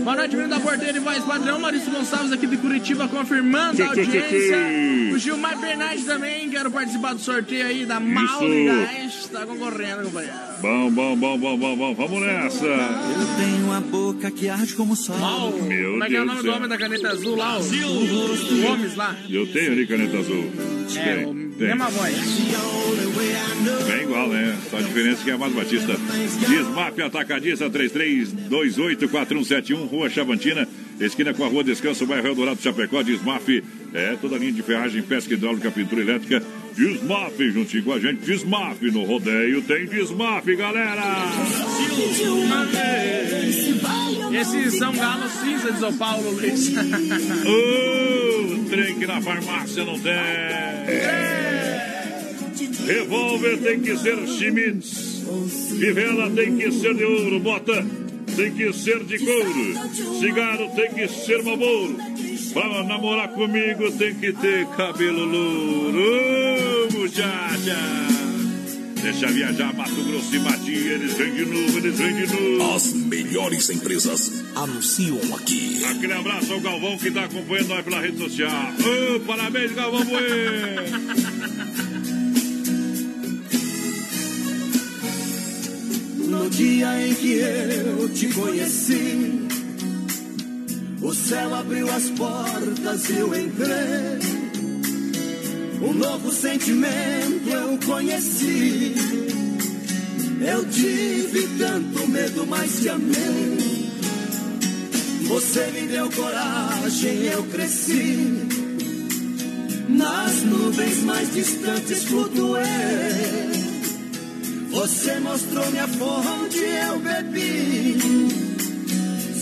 Boa noite, menino da porteira e voz padrão. Maurício Gonçalves aqui de Curitiba, confirmando a tchê, tchê, audiência. tchê. O Gilmar Bernardes também, quero participar do sorteio aí da Mauri Gás. Tá concorrendo, companheiro. Bom, bom, bom, bom, bom, bom. Vamos nessa. Eu tenho a boca que arde como sol. Meu Como é que é o Deus nome do homem da caneta azul lá? O, o Gomes lá. Eu tenho ali caneta azul. É, Tem, o tem. mesma voz. Bem igual, né? Só a diferença que é mais Batista. Desmap Atacadista 33284171, Rua Chavantina, esquina com a Rua Descanso, bairro Eldorado Chapecó. Desmap é toda a linha de ferragem, pesca hidráulica, pintura elétrica. Desmap juntinho com a gente. Desmap no rodeio tem Desmap, galera! Esse São Galo cinza de São Paulo, Luiz. Ô, trem que na farmácia não tem. Revólver tem que ser Schmitz. Fivela tem que ser de ouro. Bota tem que ser de couro. Cigarro tem que ser Marlboro. Pra namorar comigo tem que ter cabelo louro. Muchacha. Deixa viajar Mato Grosso e Matinha. Eles vêm de novo, eles vêm de novo. As melhores empresas anunciam aqui. Aquele abraço ao Galvão que está acompanhando nós pela rede social. Ô, parabéns, Galvão Bueno! No dia em que eu te conheci, O céu abriu as portas e eu entrei. Um novo sentimento eu conheci. Eu tive tanto medo, mas te amei. Você me deu coragem, eu cresci. Nas nuvens mais distantes flutuei. Você mostrou minha fonte, eu bebi.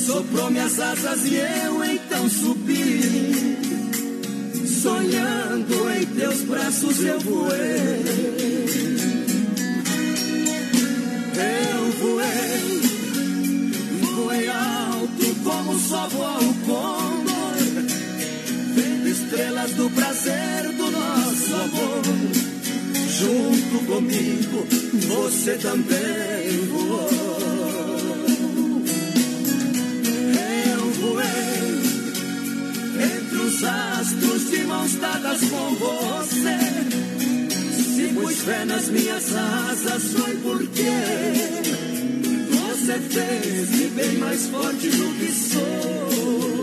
Soprou minhas asas e eu então subi. Sonhando em teus braços eu voei. Eu voei, voei alto como só voa o condor. Vendo estrelas do prazer do nosso amor. Junto comigo, você também voou. Eu voei entre os astros de mãos dadas com você. Se pus fé nas minhas asas, foi porque você fez-me bem mais forte do que sou.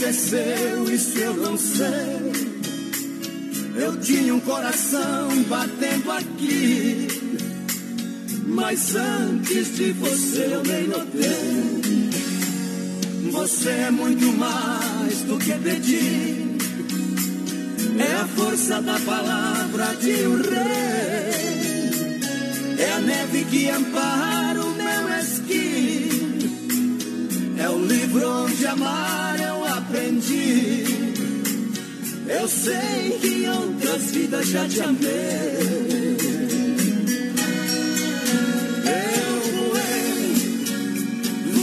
Aconteceu, isso eu não sei. Eu tinha um coração batendo aqui. Mas antes de você eu nem notei. Você é muito mais do que pedir. É a força da palavra de um rei. É a neve que ampara o meu esqui. É o livro onde amar eu sei que em outras vidas já te amei. Eu voei,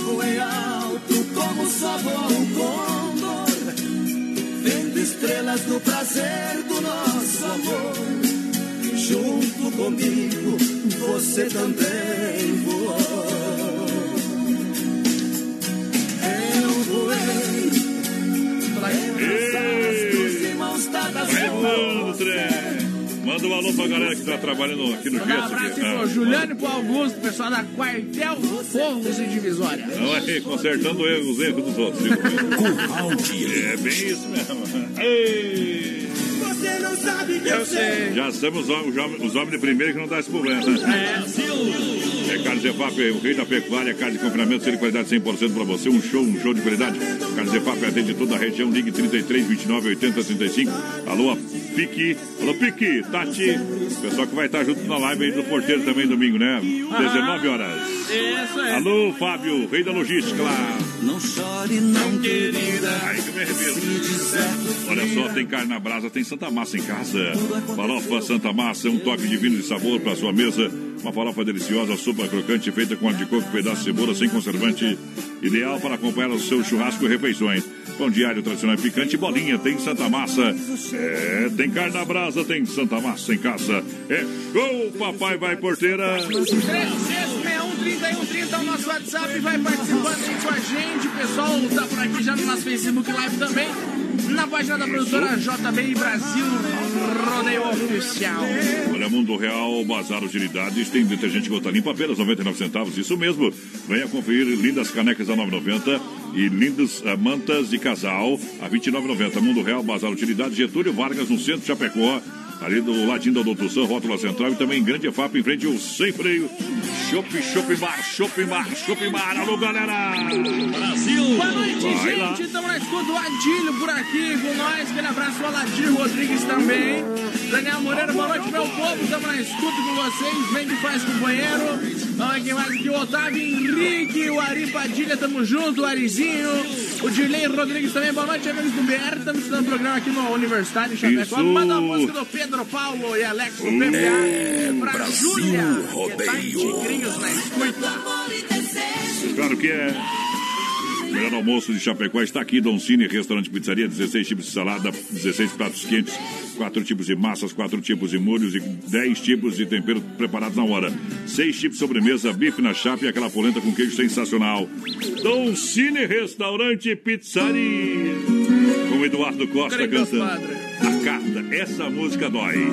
voei alto como só voa o condor. Vendo estrelas do prazer do nosso amor. Junto comigo, você também Manda, um alô pra galera que tá trabalhando aqui no Manda um Gesso. abraço pro Ah, Juliano e pro Augusto, pessoal da Quartel Forros e Divisória. Não é consertando erros, os erros dos outros. Curral de É bem isso mesmo. Ei! Você não sabe que Eu sei. Já estamos os homens, os homens de primeiro que não dá esse problema. É, é Carlos Zefap, o rei da pecuária, carne de confinamento, ser de qualidade 100% para você. Um show, um show de qualidade. Carlos Zefap atende toda a região. Ligue 33, 29, 80, 35. Alô, Pique. Alô, Pique, Tati. Pessoal que vai estar junto na live aí do porteiro também domingo, né? 19 horas. Isso aí. Alô, Fábio, rei da logística lá. Não chore, não, querida. Ai, que me arrependo. Olha só, tem carne na brasa, tem Santa Massa em casa. Farofa Santa Massa, um toque divino de sabor para sua mesa. Uma farofa deliciosa, sopa crocante, feita com óleo de coco, pedaço de cebola, sem conservante. Ideal para acompanhar o seu churrasco e refeições. Pão diário tradicional picante, bolinha, tem Santa Massa. É, tem carne na brasa, tem Santa Massa em casa. É show, papai vai porteira. 3361-3130 é o nosso WhatsApp. Vai participando aí com a gente. O pessoal tá por aqui já no nosso Facebook Live também. Na página da produtora JB Brasil Rodeio Oficial. Olha, Mundo Real, Bazar Utilidades, tem detergente gota limpa apenas 99 centavos, isso mesmo. Venha conferir lindas canecas a 9,90 e lindas eh, mantas de casal a 29,90. Mundo Real, Bazar Utilidades, Getúlio Vargas, no centro de Chapecó. Ali do ladinho da Doutor Sam, Rótula Central e também Grande EFAP em frente ao Sem Freio. Shopping, Shopping Bar, Shopping Bar, Shopping Bar. Alô, galera! Brasil! Boa noite, Vai lá. gente. Estamos na escuta. O Adílio por aqui com nós. Aquele abraço ao Aladir Rodrigues também. Daniel Moreira, boa noite, meu povo. Estamos na escuta com vocês. Vem de faz companheiro. Vamos aqui mais aqui o Otávio Henrique, o Ari Padilha, tamo junto, o Arizinho, o Dirley Rodrigues também. Boa noite, amigos do BR. Estamos estudando o programa aqui no Universitário em Chapecó. Manda a música do Pedro Paulo e Alex do PPA É, pra Brasil Júlia, que tá Rodeio. em Tigrinhos na escuta. Claro que é. melhor almoço de Chapecó está aqui, Don Cine, restaurante pizzaria, 16 tipos de salada, 16 pratos quentes, 4 tipos de massas, 4 tipos de molhos e 10 tipos de tempero preparados na hora. 6 tipos de sobremesa, bife na chapa e aquela polenta com queijo sensacional. Don Cine, restaurante pizzaria. Com Eduardo Costa cantando. Essa música dói.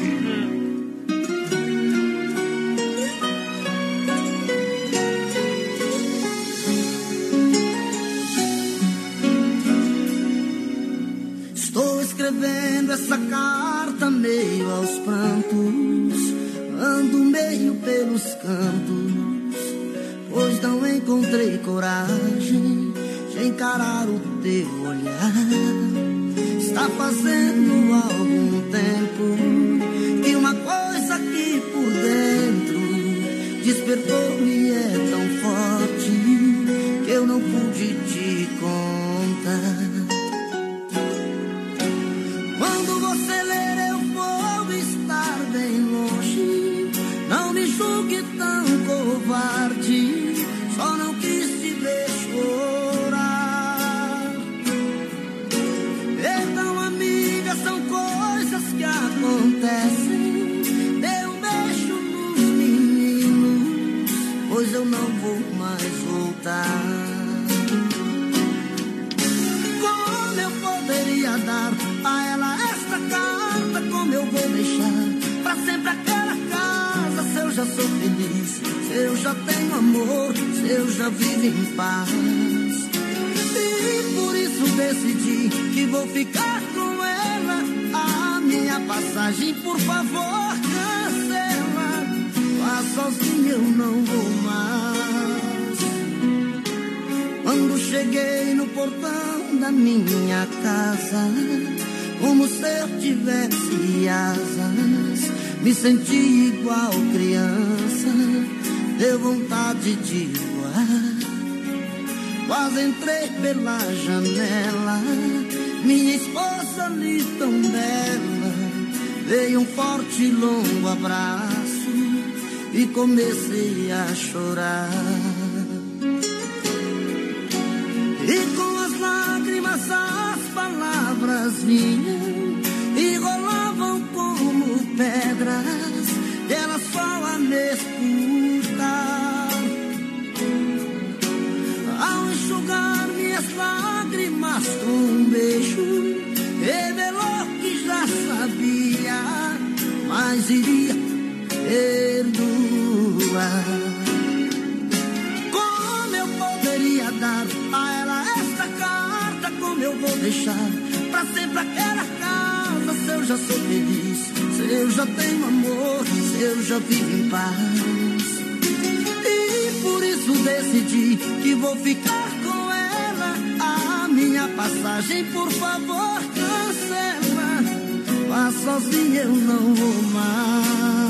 Estou escrevendo essa carta meio aos prantos, ando meio pelos cantos, pois não encontrei coragem de encarar o teu olhar. Está fazendo algum tempo que uma coisa aqui por dentro despertou e é tão forte que eu não pude te contar. Pois eu não vou mais voltar. Como eu poderia dar a ela esta carta? Como eu vou deixar pra sempre aquela casa? Se eu já sou feliz, se eu já tenho amor, se eu já vivo em paz. E por isso decidi que vou ficar com ela. A minha passagem, por favor. Vá sozinho, eu não vou mais. Quando cheguei no portão da minha casa, como se eu tivesse asas, me senti igual criança, deu vontade de voar. Quase entrei pela janela, minha esposa ali tão bela, veio um forte e longo abraço e comecei a chorar. E com as lágrimas as palavras vinham e rolavam como pedras, ela só a me escutar. Ao enxugar minhas lágrimas com um beijo, revelou que já sabia, mas iria perdoar. Como eu poderia dar a ela esta carta? Como eu vou deixar pra sempre aquela casa? Se eu já sou feliz, se eu já tenho amor, se eu já vivo em paz. E por isso decidi que vou ficar com ela. A minha passagem, por favor, cancela. Vá sozinha, eu não vou mais.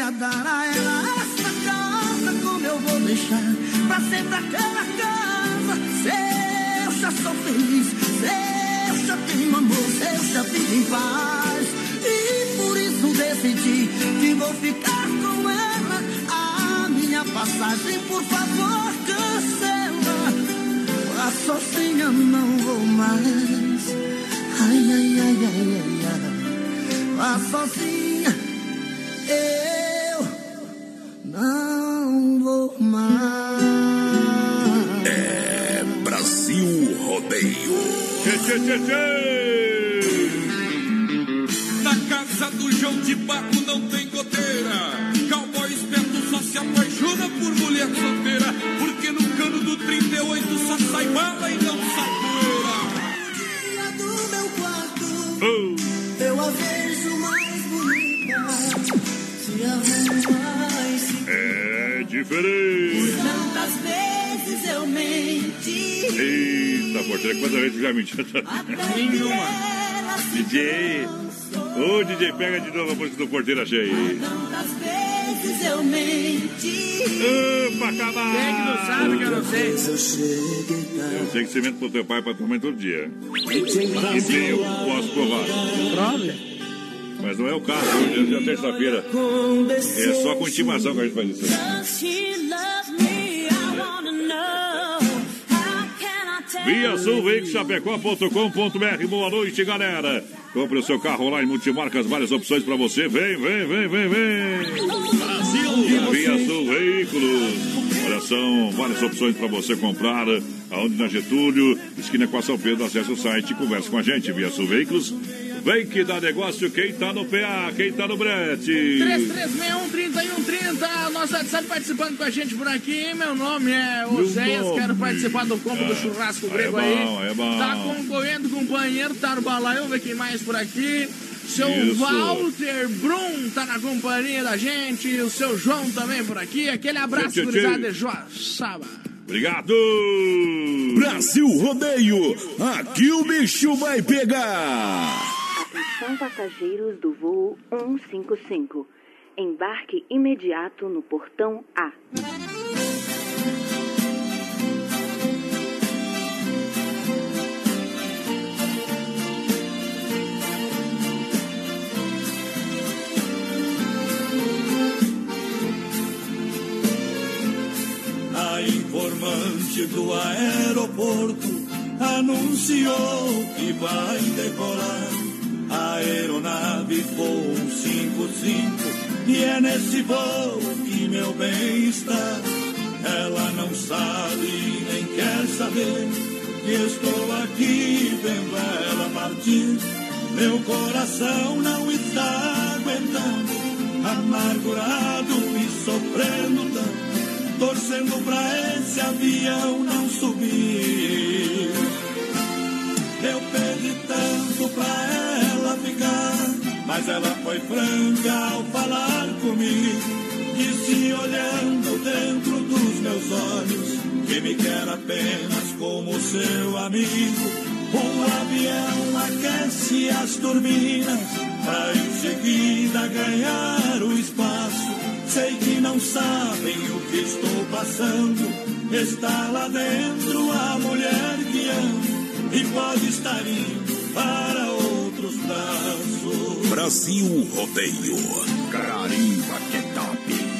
Poderia dar a ela essa casa? Como eu vou deixar pra sempre aquela casa? Se eu já sou feliz, se eu já tenho amor, se eu já vivo em paz. E por isso decidi que vou ficar com ela. A minha passagem, por favor, cancela. Vá sozinha, não vou mais. Ai, ai, ai, ai, ai, ai. Vá sozinha, eu mais. É Brasil Rodeio. Na casa do João de Baco não tem goteira. Cowboy esperto só se apaixona por mulher solteira. Porque no cano do 38 só sai bala e não É diferente. Tantas vezes eu menti. Eita, porteira, quantas vezes já mentiu? Nenhuma. DJ. Ô, DJ, pega de novo a música do Porteiro Achei. Tantas vezes eu menti. Opa, acabar. Quem é que não sabe que eu não sei? Eu sei que você mente pro teu pai e pra tua mãe todo dia. E tem, eu posso provar. Prova. Mas não é o caso, hoje é terça-feira. É só com intimação que a gente faz isso. Via Sul Chapecó.com.br. Boa noite, galera. Compre o seu carro lá em Multimarcas, várias opções para você. Vem, vem, vem, vem, vem. Brasil! Via Sul Veículos. Olha, são várias opções para você comprar. Aonde na Getúlio, esquina com a São Pedro, acesse o site e converse com a gente. Via Sul Veículos. Vem que dá negócio quem tá no PA, quem tá no brete. 3361-3130, nosso WhatsApp participando com a gente por aqui. Meu nome é Oséias, quero participar do combo do churrasco grego é bom, aí. É bom, Tá concorrendo com o companheiro Tarubalaio, ver quem mais por aqui. Seu Isso. Walter Brum tá na companhia da gente. O seu João também por aqui. Aquele abraço, gurizada de Joaçaba. Obrigado! Brasil Rodeio, aqui o bicho vai pegar. Atenção passageiros do voo 155. Embarque imediato no portão A. A informante do aeroporto anunciou que vai decolar. A aeronave voo 55 e é nesse voo que meu bem está. Ela não sabe nem quer saber que estou aqui vendo ela partir. Meu coração não está aguentando, amargurado e sofrendo tanto, torcendo pra esse avião não subir. Eu pedi tanto pra ela ficar, mas ela foi franca ao falar comigo. Disse olhando dentro dos meus olhos que me quer apenas como seu amigo. O avião aquece as turbinas pra em seguida ganhar o espaço. Sei que não sabem o que estou passando. Está lá dentro a mulher que amo e pode estar indo para outros braços. Brasil Rodeio. Carimba que top.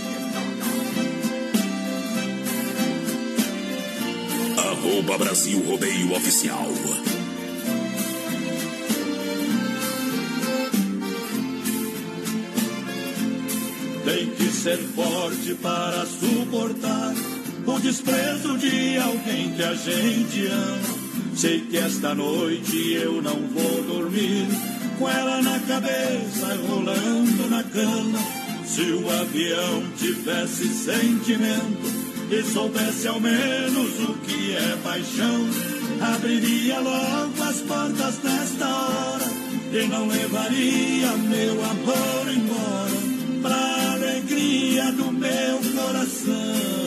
Arroba Brasil Rodeio Oficial. Tem que ser forte para suportar o desprezo de alguém que a gente ama. Sei que esta noite eu não vou dormir com ela na cabeça, rolando na cama. Se o avião tivesse sentimento e soubesse ao menos o que é paixão, abriria logo as portas nesta hora e não levaria meu amor embora pra alegria do meu coração.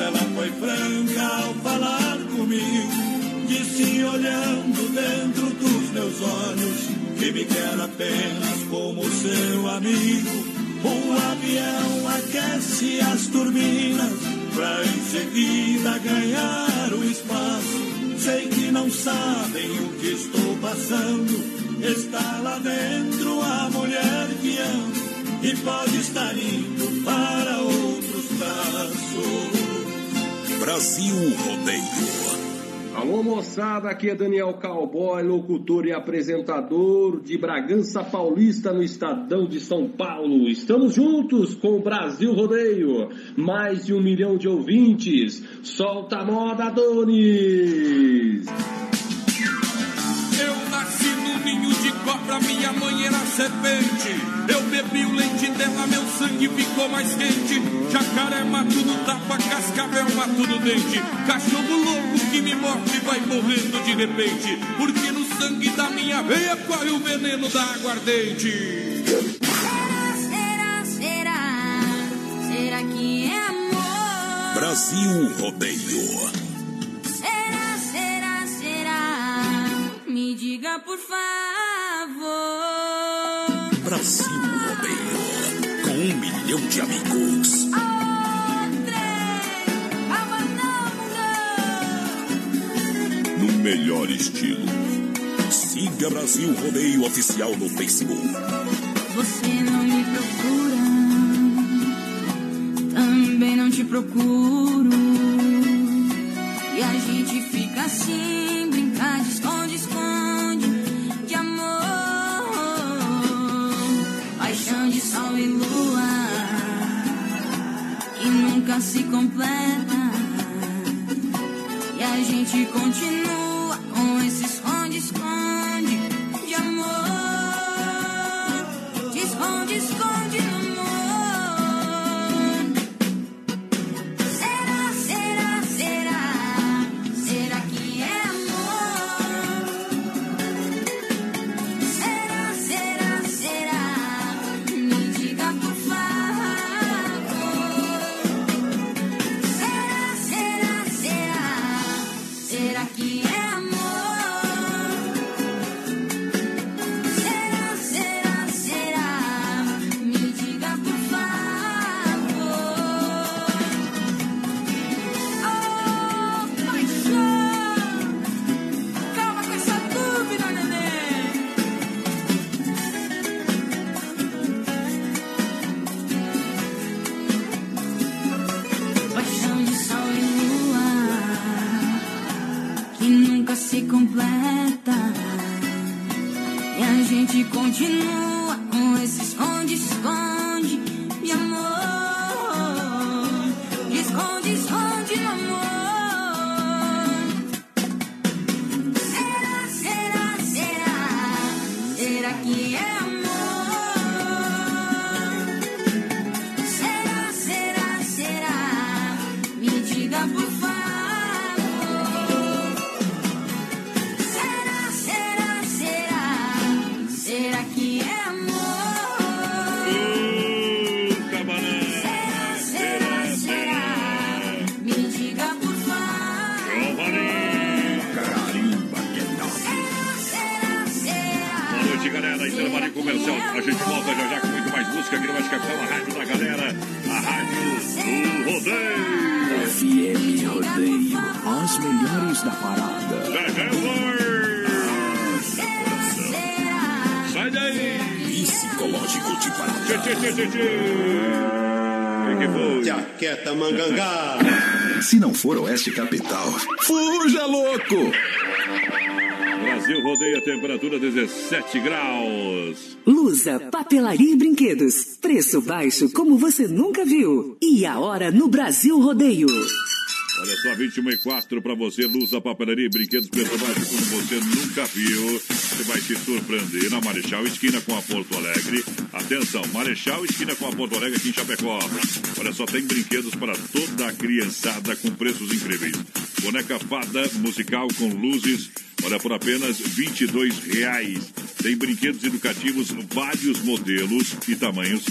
Ela foi franca ao falar comigo. Disse olhando dentro dos meus olhos que me quer apenas como seu amigo. O avião aquece as turbinas pra em seguida ganhar o espaço. Sei que não sabem o que estou passando. Está lá dentro a mulher que amo e pode estar indo para outros braços. Brasil Rodeio. Alô moçada, aqui é Daniel Cowboy, locutor e apresentador de Bragança Paulista no Estadão de São Paulo. Estamos juntos com o Brasil Rodeio, mais de um milhão de ouvintes. Solta a moda, Adonis! Ninho de cobra, minha mãe era serpente. Eu bebi o leite dela, meu sangue ficou mais quente. Jacaré mato no tapa, cascavel mato no dente. Cachorro louco que me morde vai morrendo de repente. Porque no sangue da minha veia corre o veneno da aguardente. Será, será, será que é amor? Brasil Rodeio. Me diga por favor. Brasil Rodeio. Com um milhão de amigos. No melhor estilo. Siga Brasil Rodeio Oficial no Facebook. Você não me procura, também não te procuro. E a gente fica assim, brincar de esconde-esconde, se completa. E a gente continua com esse esconde-esconde De 37 graus. Lusa, papelaria e brinquedos. Preço baixo como você nunca viu. E a hora no Brasil Rodeio. Olha só, 21 e 4 para você, Lusa, papelaria e brinquedos. Preço baixo como você nunca viu. Você vai se surpreender na Marechal Esquina com a Porto Alegre. Atenção, Marechal Esquina com a Porto Alegre aqui em Chapecó. Olha só, tem brinquedos para toda a criançada com preços incríveis. Boneca fada musical com luzes, olha por apenas 22 reais. Tem brinquedos educativos, vários modelos e tamanhos.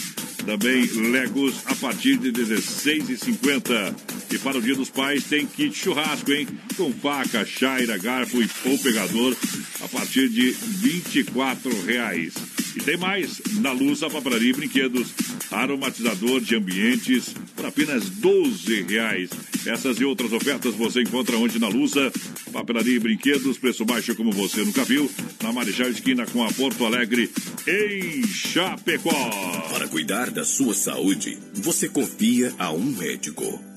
Também Legos a partir de R$ 16,50. E para o Dia dos Pais tem kit churrasco, hein? Com faca, chaira, garfo e- ou pegador a partir de 24 reais. E tem mais, na Luz, a papelaria e brinquedos. Aromatizador de ambientes por apenas 12 reais. Essas e outras ofertas você encontra onde na Lusa. Papelaria e brinquedos, preço baixo como você nunca viu. Na Marechal Esquina com a Porto Alegre, em Chapecó. Para cuidar da sua saúde, você confia a um médico.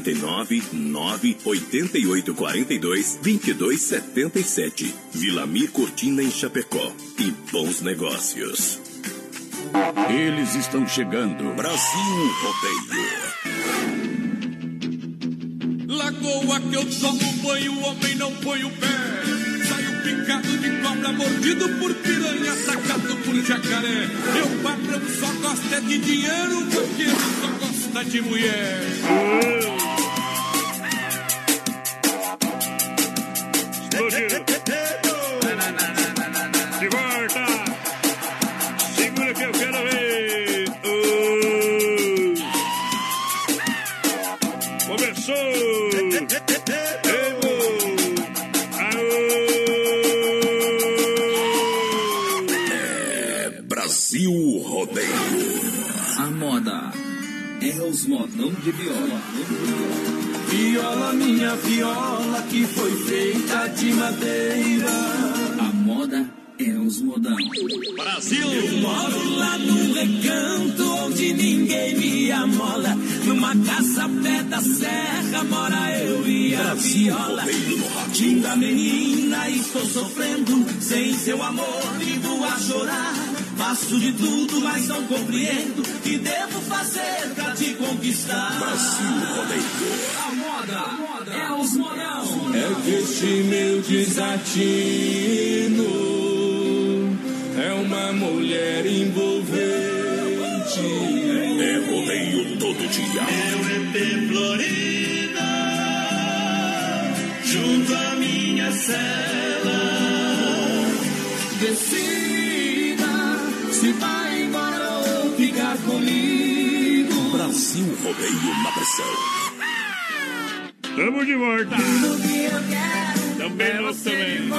49 9 88 42 22 77. Vilamir Cortina em Chapecó. E bons negócios. Eles estão chegando. Brasil Rodeio. Lagoa que eu tomo banho, o homem não põe o pé. Saio picado de cobra, mordido por piranha, atacado por jacaré. Meu patrão só gosta de dinheiro, porque ele só gosta de mulher. De viola. Viola, minha viola, que foi feita de madeira. A moda é os modão. Brasil! Eu moro lá num recanto onde ninguém me amola. Numa casa pé da serra mora eu e a viola. Linda menina, estou sofrendo. Sem seu amor, vivo a chorar. Faço de tudo, mas não compreendo. Que devo fazer pra te conquistar? Brasil Rodeio. A moda, é os modão. É que este meu desatino é uma mulher envolvente. É rodeio todo dia. Meu EP Florida, junto à minha cela. Decida se vai embora ou ficar comigo. Brasil Rodeio na pressão. Tamo de volta. Também nós também.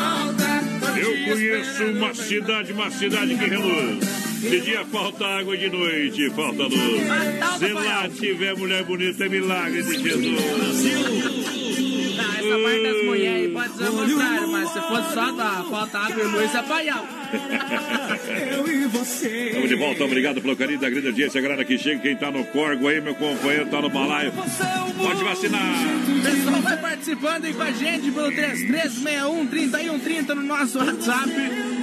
Eu conheço uma cidade, uma cidade que reluz. De dia falta água, de noite falta luz. Se lá tiver mulher bonita, é milagre de Jesus. Não, essa parte das mulheres aí pode ser o contrário, mas se fosse só da falta água e luz, é paial. E. Estamos de volta, obrigado pelo carinho da grande audiência. A galera que chega, quem tá no corgo aí, meu companheiro tá no balaio. Pode vacinar. Pessoal vai participando aí com a gente pelo 3361-3130 no nosso WhatsApp.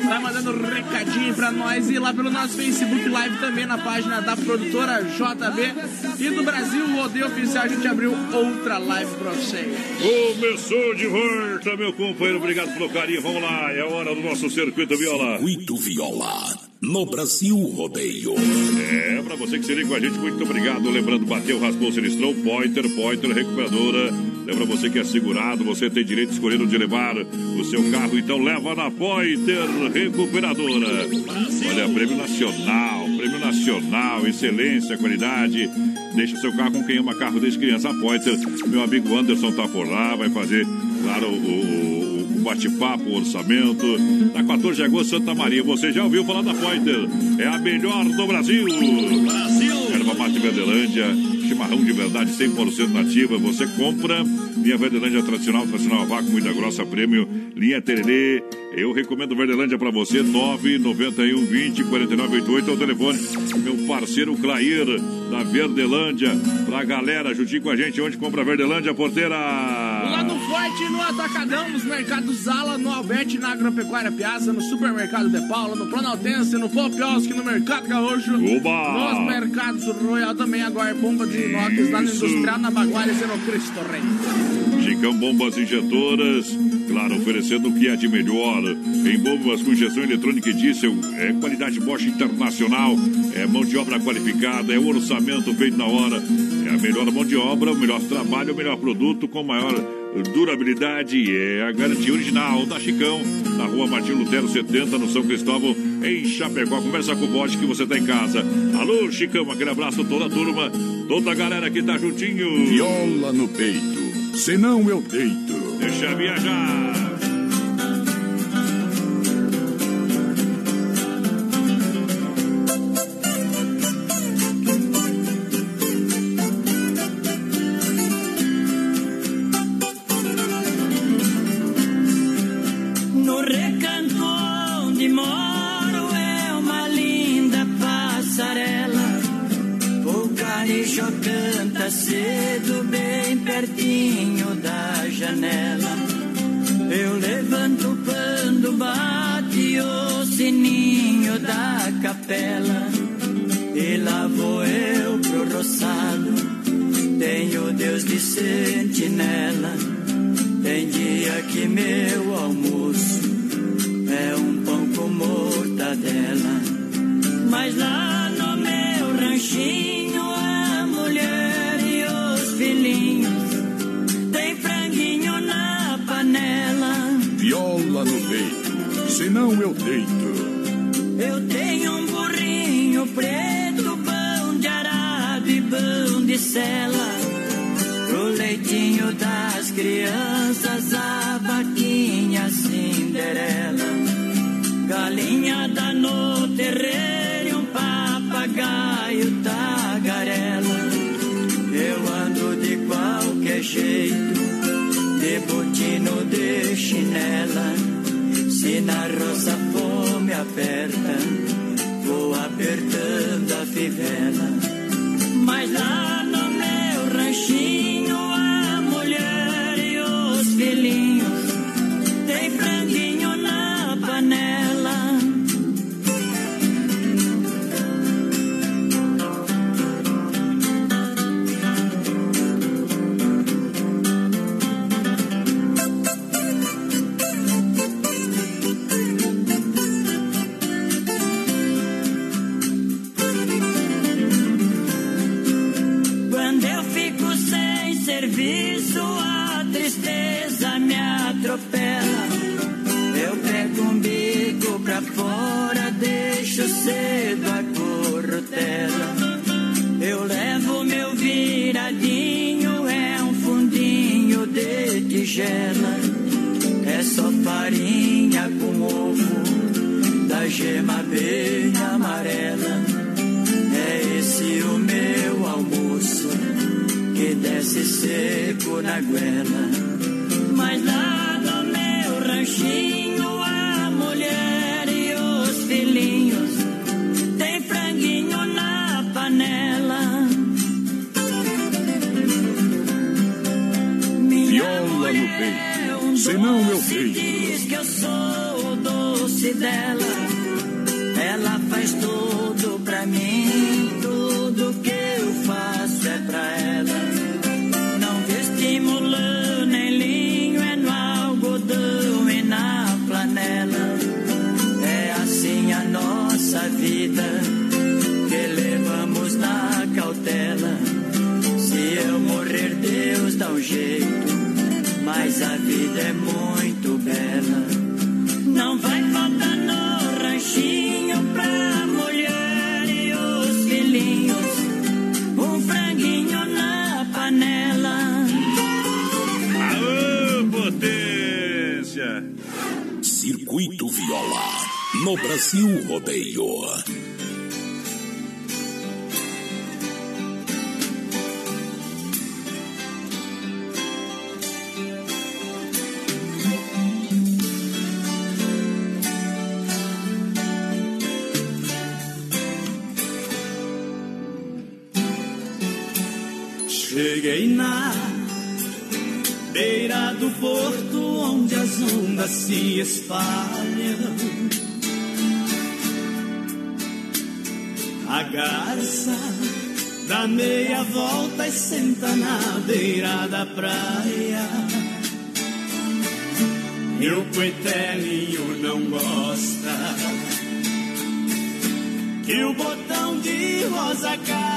Vai mandando um recadinho pra nós e lá pelo nosso Facebook Live também na página da produtora JB e do Brasil Rodeio Oficial. A gente abriu outra live pra vocês. Começou de volta, meu companheiro. Obrigado pelo carinho. Vamos lá, é hora do nosso circuito viola. Circuito Viola. No Brasil Rodeio. É, pra você que se liga com a gente, muito obrigado. Lembrando, bateu, raspou, sinistrou, Pointer, Pointer, recuperadora. Lembra você que é segurado, você tem direito de escolher onde levar o seu carro, então leva na Pointer Recuperadora. Olha, prêmio nacional, prêmio nacional, excelência, qualidade. Deixa o seu carro com quem ama carro desde criança. A Pointer, meu amigo Anderson tá por lá, vai fazer, claro, o, o, bate-papo, o orçamento. Na 14 de agosto, Santa Maria. Você já ouviu falar da Pointer? É a melhor do Brasil. Brasil! Erva mate Verdelândia, chimarrão de verdade 100% nativa. Você compra linha Verdelândia tradicional, tradicional vácuo, muita grossa, prêmio, linha Tererê. Eu recomendo Verdelândia pra você, 991 20 49 88 é o telefone. Meu parceiro Clair, da Verdelândia. Pra galera, juntinho com a gente, onde compra Verdelândia, porteira. Lá no Forte, no Atacadão, nos mercados Zala, no Alberti, na Agropecuária Piazza, no Supermercado de Paula, no Planaltense, no Popioski, no Mercado Gaúcho. Oba! Nos mercados Royal também, agora bomba de inox, lá no. Industrial, na Baguares e no Cristo Rei. Chicão Bombas Injetoras, claro, oferecendo o que é de melhor. Em bombas com injeção eletrônica e diesel, é qualidade Bosch Internacional, é mão de obra qualificada, é orçamento feito na hora, é a melhor mão de obra, o melhor trabalho, o melhor produto com maior durabilidade, é a garantia original da Chicão, na rua Martim Lutero 70, no São Cristóvão, em Chapecó. Conversa com o Bosch que você tá em casa. Alô, Chicão, aquele abraço toda a turma, toda a galera que tá juntinho. Viola no peito, senão eu deito. Deixa viajar. doce seco na guela. Mas lá no meu ranchinho a mulher e os filhinhos tem franguinho na panela. Minha Viola no peito, senão eu. Diz que eu sou o doce dela. rola no Brasil Rodeio. Cheguei na beira do porto onde as ondas se espalham Meia volta e senta na beira da praia. Meu coitelinho não gosta que o botão de rosa caia.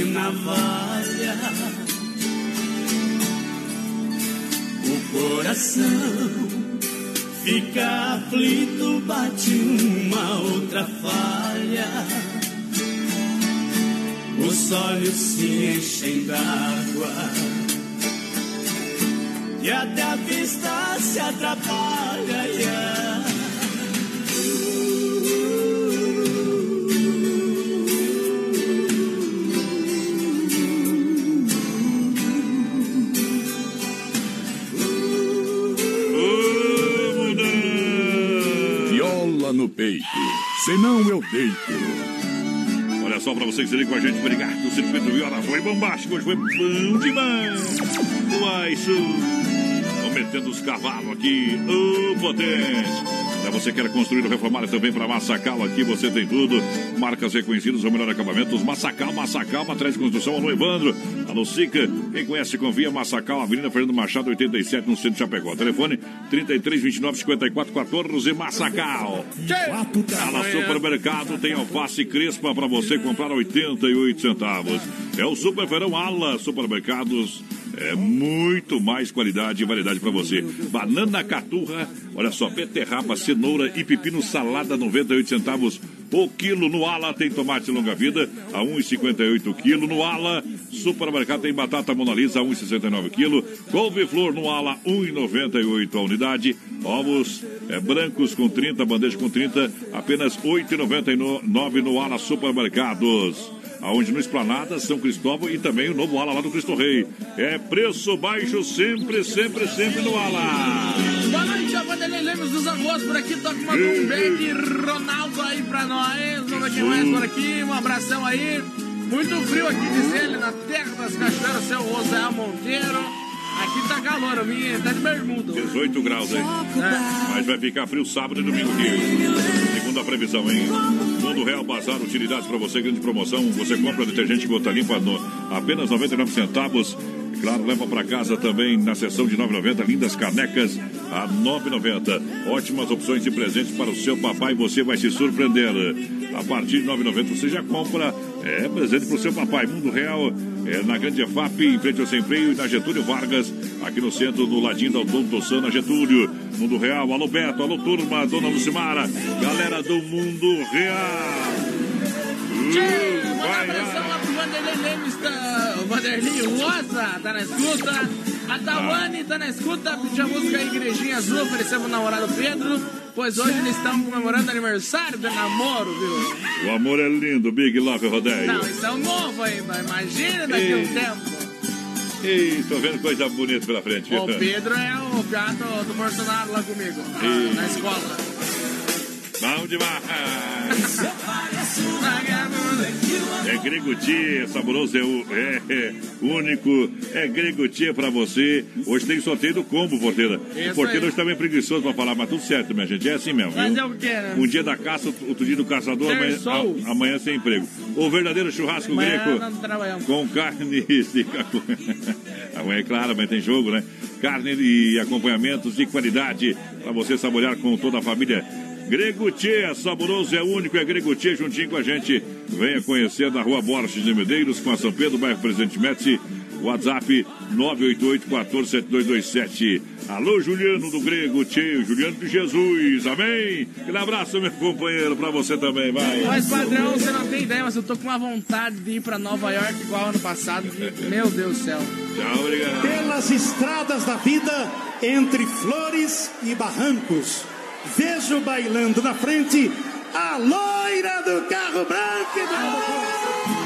de navalha. O coração fica aflito, bate uma outra falha. Os olhos se enchem d'água e até a vista se atrapalha. Yeah. Peito. Senão eu deito. Olha só pra vocês serem com a gente, obrigado. O circuito Viola foi bombástico, hoje foi bom demais. Uai, isso. Vão metendo os cavalos aqui, ô potente. Se você quer construir ou reformar também para Massacal, aqui você tem tudo. Marcas reconhecidas, o melhor acabamento. Massacal, Massacal, Matriz de Construção, alô Evandro, alô Sica. Quem conhece, confia. Massacal, Avenida Fernando Machado, 87, no centro de Chapecó. Telefone 33 29 54 14, Massacal. Fala Supermercado, tem alface crespa para você comprar 88 centavos. É o Super Ferão Ala Supermercados. É muito mais qualidade e variedade para você. Banana caturra, olha só, beterraba, cenoura e pepino salada, 98 centavos o quilo. No Ala tem tomate longa-vida, a 1,58 quilo. No Ala, supermercado tem batata monalisa, a 1,69 quilo. Couve-flor no Ala, 1,98 a unidade. Ovos é, brancos com 30, bandeja com 30, apenas 8,99 no Ala Supermercados aonde no Esplanada, São Cristóvão e também o novo ala lá do Cristo Rei. É preço baixo sempre, sempre, sempre no ala. Boa noite, a Vanderlei Lemos dos Arroz por aqui, toca uma Dumbeck Ronaldo aí pra nós. Vamos ver quem mais por aqui, um abração aí. Muito frio aqui, diz ele, na terra das cachoeiras, seu José Monteiro. Aqui tá calor, eu vim, tá de bermuda. 18 graus, hein? É. Mas vai ficar frio sábado e domingo aqui. Segundo a previsão, hein? Mundo Real Bazar, utilidades para você, grande promoção. Você compra detergente gota limpa no apenas 99 centavos. Claro, leva para casa também na seção de 9,90, lindas canecas a 9,90. Ótimas opções de presentes para o seu papai, você vai se surpreender. A partir de 9,90 você já compra é, presente para o seu papai. Mundo Real é na Grande EFAP, em frente ao Sem Freio e na Getúlio Vargas, aqui no centro, do ladinho da Odonto Sana Getúlio. Mundo Real, alô Beto, alô turma, dona Lucimara, galera do Mundo Real. Tchê, manda abração lá pro Vanderlei Lemes, tá, o Vanderlei Rosa, tá na escuta. A Tawane tá na escuta, pediu a música Igrejinha Azul, oferecemos o namorado Pedro, pois hoje eles estão comemorando aniversário de namoro, viu? O amor é lindo, Big Love Rodeio. Não, isso é um novo ainda, imagina daqui a um tempo. Ih, tô vendo coisa bonita pela frente. O Pedro é o gato do Bolsonaro lá comigo, na, na escola. Bom demais! É Gregutia, saboroso, é, o, é, é único, é Gregutia pra você. Hoje tem sorteio do combo, porteira. Isso o porteiro aí. hoje tá meio preguiçoso pra falar, mas tudo certo, minha gente. É assim mesmo, viu? Fazer o quê, né? Um dia da caça, outro dia do caçador, amanhã, a- amanhã sem emprego. O verdadeiro churrasco Amanhã trabalhamos. com carne e Amanhã é claro, amanhã tem jogo, né? Carne e acompanhamentos de qualidade para você saborear com toda a família. Grego Tchê, saboroso é único, é Grego Tchê juntinho com a gente. Venha conhecer na rua Borges de Medeiros, com a São Pedro, bairro Presidente Médici. WhatsApp 988-147227. Alô, Juliano do Grego Tchê, Juliano de Jesus, amém? Aquele abraço, meu companheiro, pra você também, vai. Mas, padrão, você não tem ideia, mas eu tô com uma vontade de ir pra Nova York igual ano passado. que- Meu Deus do céu. Tchau, obrigado. Pelas estradas da vida, entre flores e barrancos, vejo bailando na frente a loira do carro branco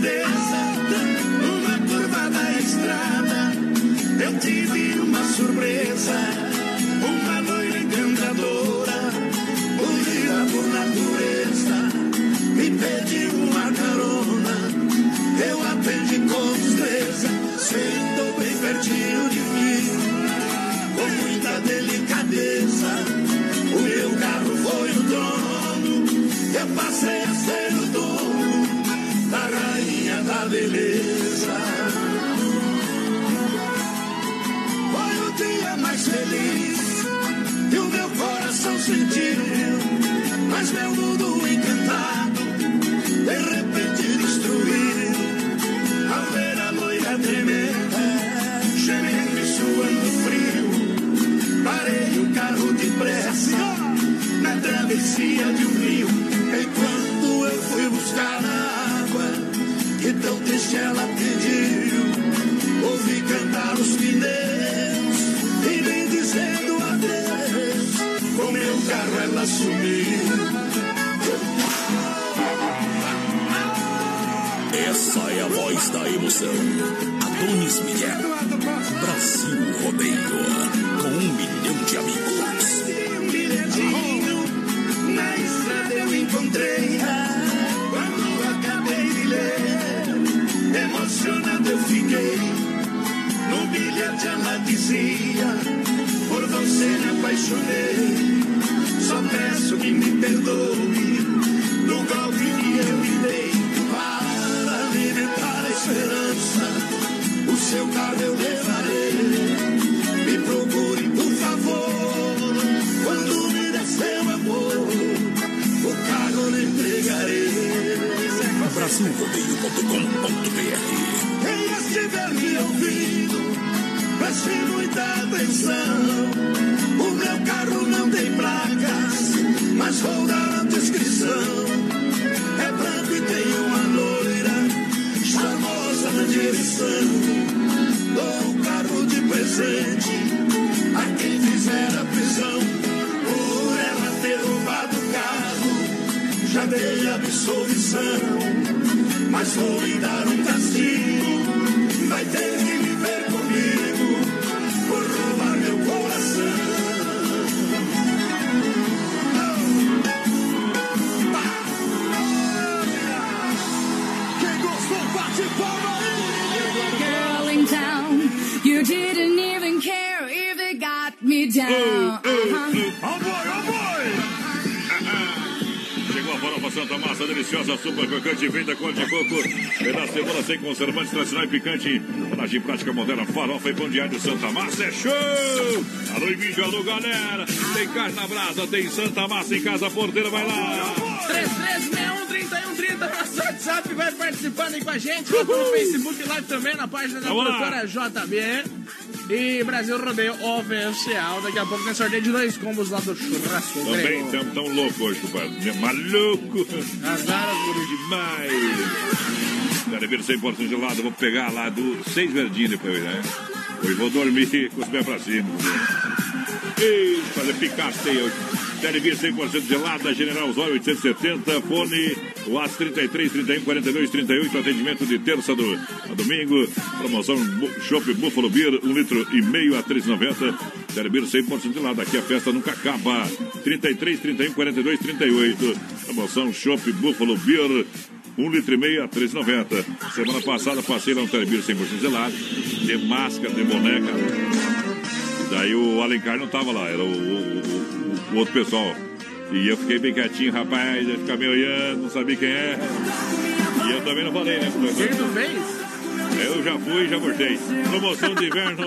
tristeza, numa curva da estrada, eu tive uma surpresa. Uma loira encantadora, unida por natureza, me pediu uma carona. Eu atendi com destreza, sentou bem pertinho de mim, com muita delicadeza. O meu carro foi o dono, eu passei a ser o dono da beleza. Foi o dia mais feliz que o meu coração sentiu. Mas meu mundo encantado de repente destruiu. Ao ver a loira tremenda, gemendo e suando frio, parei o carro depressa na travessia de um rio. Enquanto eu fui buscar água, E tão triste ela pediu, ouvi cantar os pneus e vem dizendo adeus. Com meu carro ela sumiu. Essa é a voz da emoção. Adonis Miguel. Brasil Rodeio. Com um milhão de amigos. Bilhetinho na estrada eu encontrei. No bilhete ela dizia: Por você me apaixonei. Só peço que me perdoe do golpe que eu me dei. Para alimentar a esperança, o seu carro eu levarei. Me procure, por favor, quando me der seu amor, o carro eu lhe entregarei. BrasilRodeio.com.br Quem estiver me ouvindo, preste muita atenção. O meu carro não tem placas, mas vou dar a descrição. É branco e tem uma loira, charmosa na direção. Dou o carro de presente a quem fizer a prisão. Por ela ter roubado o carro, já dei absolvição. Mas vou lhe dar um castigo. Santa Massa, deliciosa, super crocante, venda com de coco, pedaço de cebola sem conservantes, tradicional e picante, Panagem prática moderna, farofa e pão de alho Santa Massa é show! Alô, vídeo, alô, galera! Tem carne na brasa, tem Santa Massa em casa, porteira, vai lá! 3361 nosso WhatsApp, vai participando aí com a gente, lá no Facebook Live também, na página da Vamos lá. produtora JB. E Brasil Rodeio Oficial. Daqui a pouco tem sorteio de dois combos lá do churrasco. Também estamos tão louco hoje, compadre. Maluco! Azar, Guru demais! Carebeiro 100% gelado, vou pegar lá do seis verdinhos depois, né? Hoje vou dormir com os pés pra cima. E fazer picasteio hoje. Televir 100% gelada, General Osório 870, fone WhatsApp 33 31 42 38, atendimento de terça do, a domingo, promoção Chopp Buffalo Beer, 1 litro e meio a 3,90. Televir 100% gelada, aqui a festa nunca acaba. 33 31 42 38, promoção Chopp Buffalo Beer, 1 litro e meio a 3,90. Semana passada passei lá no Telebir 100% gelado, de máscara, de boneca. Daí o Alencar não tava lá, era o, o- o- o outro pessoal. E eu fiquei bem quietinho, rapaz, ia ficar me olhando, não sabia quem é. E eu também não falei, né? Quem tu fez? Eu já fui já voltei. Promoção de inverno.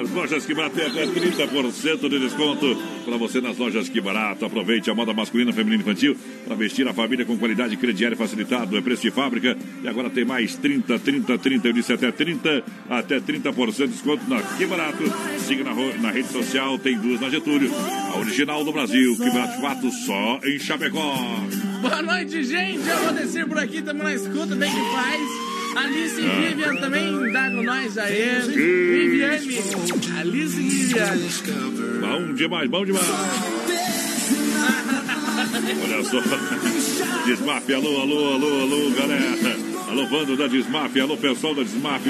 As lojas que barato até 30% de desconto para você nas lojas que barato. Aproveite a moda masculina, feminina e infantil para vestir a família com qualidade crediária facilitado. É preço de fábrica e agora tem mais 30, 30, 30. Eu disse até 30, até 30% de desconto na Que Barato. Siga na, na rede social, tem duas na Getúlio. A original do Brasil, Que Barato fato só em Chapecó. Boa noite, gente. Eu vou descer por aqui, estamos na escuta, bem que faz. Alice. Vivian também tá com nós aí. Viviane. Alice e Viviane. Bom demais, bom demais. Olha só. Desmaf, alô, alô, alô, alô, galera. Alô, bando da Desmaf, alô, pessoal da Desmaf,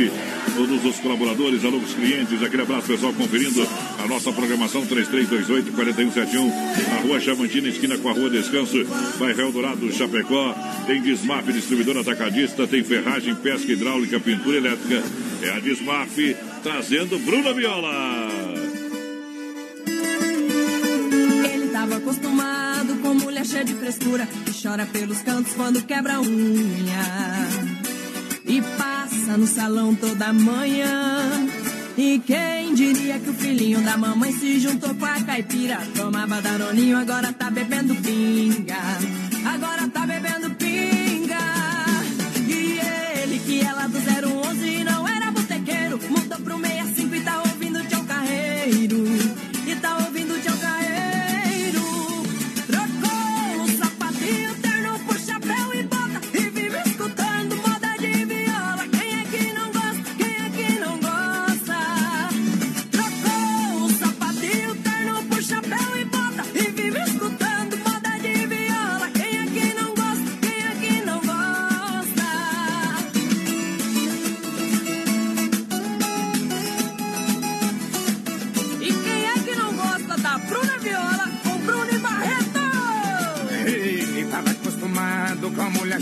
todos os colaboradores, alô, os clientes. Aquele abraço, pessoal, conferindo a nossa programação 3328-4171, na rua Chamantina, esquina com a rua Descanso, bairro Eldorado, Chapecó. Tem Desmaf, distribuidor atacadista, tem ferragem, pesca hidráulica, pintura elétrica. É a Desmaf trazendo Bruna Viola. Ele tava acostumado com mulher cheia de frescura que chora pelos cantos quando quebra unha. E passa no salão toda manhã. E quem diria que o filhinho da mamãe se juntou com a caipira? Tomava daroninho, agora tá bebendo pinga. Agora tá bebendo pinga.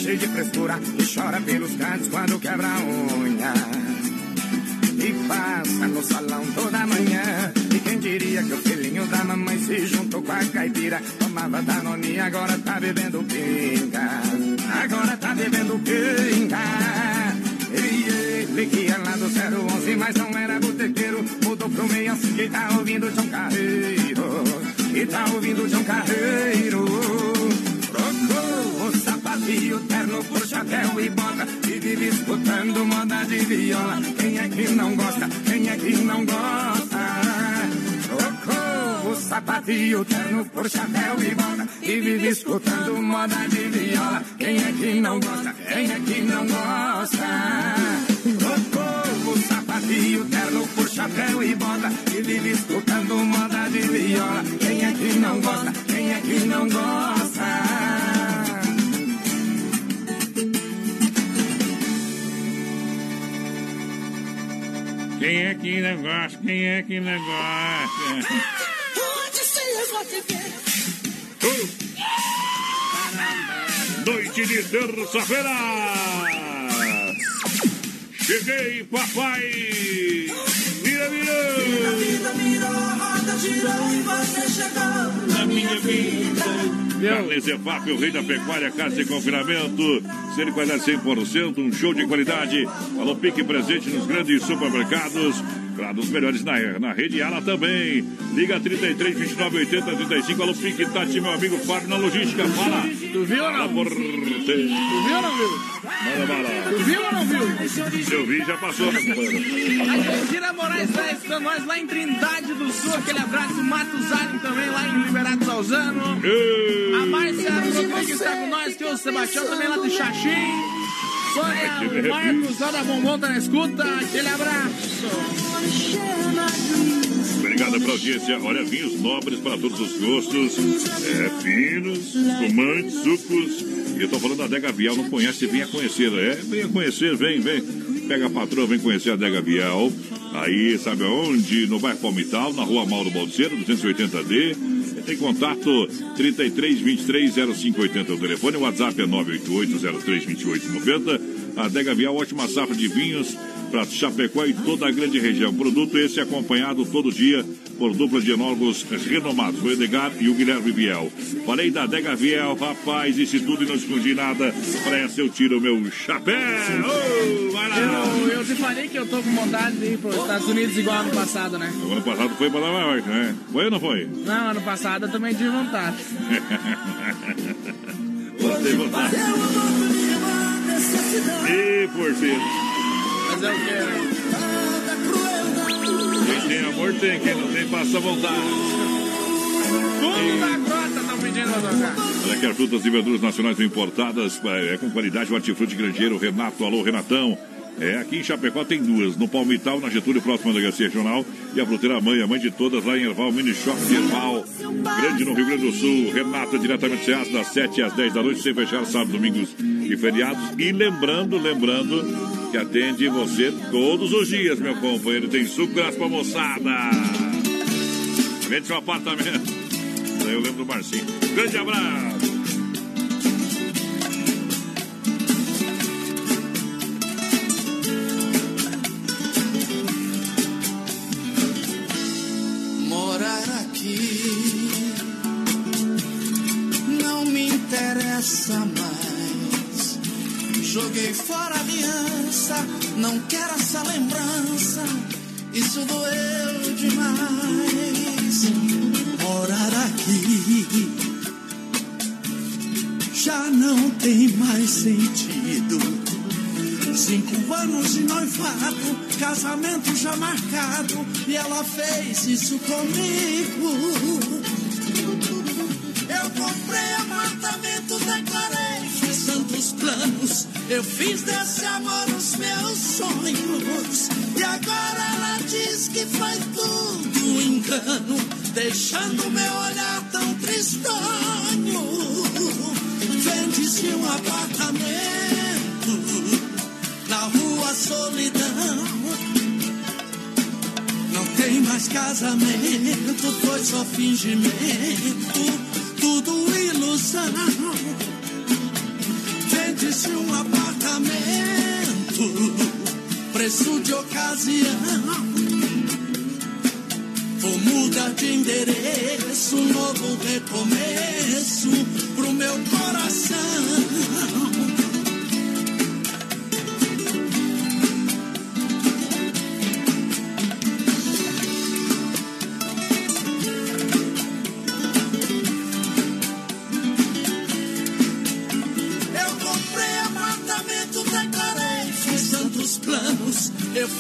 Cheio de frescura e chora pelos cantos quando quebra a unha. E passa no salão toda manhã. E quem diria que o filhinho da mamãe se juntou com a caipira? Tomava Danone, agora tá bebendo pinga. Agora tá bebendo pinga. E ele que é lá do 011, mas não era botequeiro. Mudou pro meio assim que tá ouvindo João Carreiro. E tá ouvindo João Carreiro. Trocou o terno por chapéu e bota. E vive escutando moda de viola. Quem é que não gosta? Quem é que não gosta? Trocou o sapatinho terno por chapéu e bota. E vive escutando moda de viola. Quem é que não gosta? Quem é que não gosta? Trocou o sapatinho terno por chapéu e bota. E vive escutando moda de viola. Quem é que não gosta? Quem é que não gosta? Quem é que gosta? Quem é que não gosta? Noite de terça-feira! Cheguei, papai! Vira, vira! Vida virou, a roda girou e você chegou na minha vida. Carnes EFAP, o rei da pecuária, casa de confinamento, ser qualidade 100%, um show de qualidade. Alô, pique presente nos grandes supermercados. Claro, os melhores na, na rede Ala também. Liga 33 29 80 35. Alô, pique Tati, meu amigo Fábio na logística. Fala. Tu viu ou não? Tu viu ou não viu? Manda bala. Tu viu ou não viu? Eu vi, já passou, Argentina Moraes está escutando nós lá em Trindade do Sul. Aquele abraço, Matuzani também lá em Liberato Salzano. A Márcia Rodrigues está com nós, que o Sebastião também lá do Xaxim. Sônia, o Marcos lá da Bombom tá na escuta. Aquele abraço. Obrigado pela audiência. Olha, vinhos nobres para todos os gostos. É, finos, espumantes, sucos. Eu tô falando da Adega Vial. Não conhece, venha conhecer. É, venha conhecer, vem, vem. Pega a patroa, vem conhecer a Adega Vial. Aí, sabe aonde? No bairro Palmital, na rua Mauro Baldeiro, 280D. Tem contato 33 23 0580 o telefone, o WhatsApp é 988 03 2890. Adega Vial, ótima safra de vinhos para Chapecó e toda a grande região. Produto esse acompanhado todo dia por dupla de enólogos renomados, o Edgar e o Guilherme Viel. Falei da Adega Viel, rapaz, e se tudo e não escondi nada, para essa eu tiro o meu chapéu. Oh, vai lá. Eu, eu te falei que eu tô com vontade de ir para os Estados Unidos igual ano passado, né? O ano passado foi para Nova York, né? Foi ou não foi? Não, ano passado eu também tive vontade. Você vontade. E por ser. Mas é o que, né? Quem tem amor tem, quem não tem passa vontade. Tudo na grota estão pedindo tocar. Olha que as frutas e verduras nacionais importadas é com qualidade, o hortifruti grangeiro Renato, alô Renatão. É, aqui em Chapecó tem duas, no Palmital, na Getúlio, próximo da Delegacia Regional, e a fruteira mãe, a mãe de todas, lá em Erval, Mini Shop de Erval, grande no Rio Grande do Sul. Renata, diretamente de Ceasa, das 7 às 10 da noite, sem fechar sábados, domingos e feriados. E lembrando, lembrando, que atende você todos os dias, meu companheiro. Tem suco grátis pra moçada. Vende seu apartamento. Eu lembro do Marcinho. Grande abraço. Morar aqui não me interessa mais. Joguei fora a aliança, não quero essa lembrança. Isso doeu demais. Morar aqui já não tem mais sentido. Cinco anos de noivado, casamento já marcado, e ela fez isso comigo. Eu comprei apartamento, declarei, tantos planos, eu fiz desse amor os meus sonhos. E agora ela diz que foi tudo um engano, deixando meu olhar tão tristonho. Vende-se um apartamento na rua Solidão. Não tem mais casamento, foi só fingimento, tudo ilusão. Vende-se um apartamento, preço de ocasião. Vou mudar de endereço, um novo recomeço pro meu coração.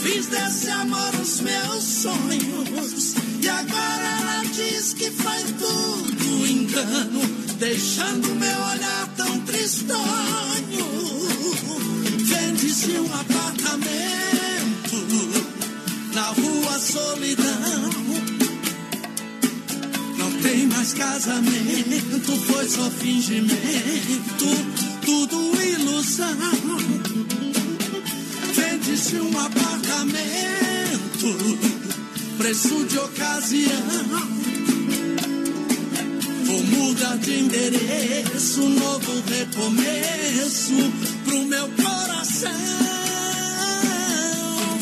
Fiz desse amor os meus sonhos. E agora ela diz que foi tudo engano, deixando meu olhar tão tristonho. Vende-se um apartamento na rua Solidão. Não tem mais casamento, foi só fingimento, tudo ilusão. Vende-se um apartamento, preço de ocasião. Vou mudar de endereço, novo recomeço pro meu coração.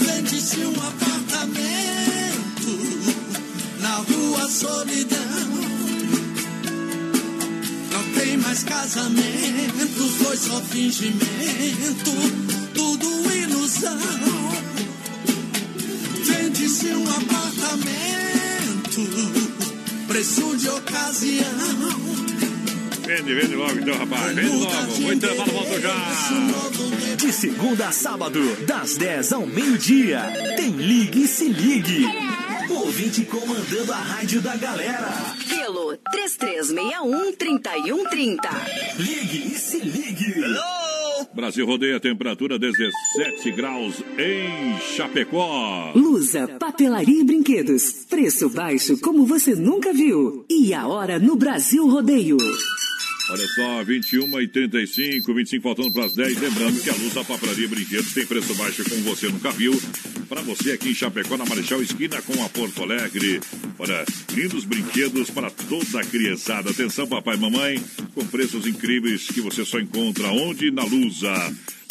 Vende-se um apartamento na rua Solidão. Não tem mais casamento, foi só fingimento, ilusão. Vende-se um apartamento, preço de ocasião. Vende, vende logo então, rapaz. Vende logo. Muito intervalo, volto já. De segunda a sábado, das 10 ao meio-dia. Tem Ligue e Se Ligue. Ouvinte comandando a rádio da galera. Pelo 3361-3130. Ligue e Se Ligue. Brasil rodeia temperatura 17 graus em Chapecó. Lusa, papelaria e brinquedos. Preço baixo como você nunca viu. E a hora no Brasil Rodeio. Olha só, 21 e 35, 25 faltando para as 10. Lembrando que a Luz da Papelaria Brinquedos tem preço baixo como você nunca viu. Para você aqui em Chapecó, na Marechal Esquina com a Porto Alegre. Olha, lindos brinquedos para toda a criançada. Atenção, papai e mamãe, com preços incríveis que você só encontra onde? Na Lusa.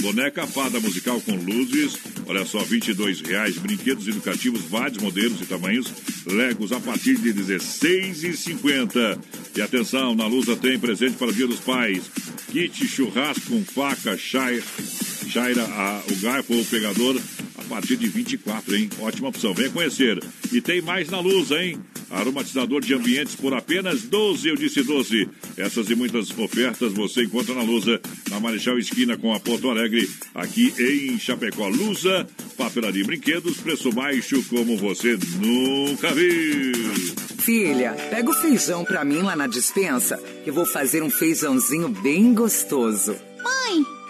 Boneca fada musical com luzes, olha só, 22 reais. Brinquedos educativos, vários modelos e tamanhos. Legos a partir de R$ 16,50. E atenção, na Lusa tem presente para o Dia dos Pais. Kit churrasco com faca, chaira, chaira a, o garfo ou o pegador a partir de 24, hein? Ótima opção. Venha conhecer. E tem mais na Lusa, hein? Aromatizador de ambientes por apenas 12, eu disse 12. Essas e muitas ofertas você encontra na Lusa, na Marechal Esquina com a Porto Alegre, aqui em Chapecó. Lusa, papelaria e brinquedos, preço baixo como você nunca viu. Filha, pega o feijão pra mim lá na dispensa, que eu vou fazer um feijãozinho bem gostoso. Mãe,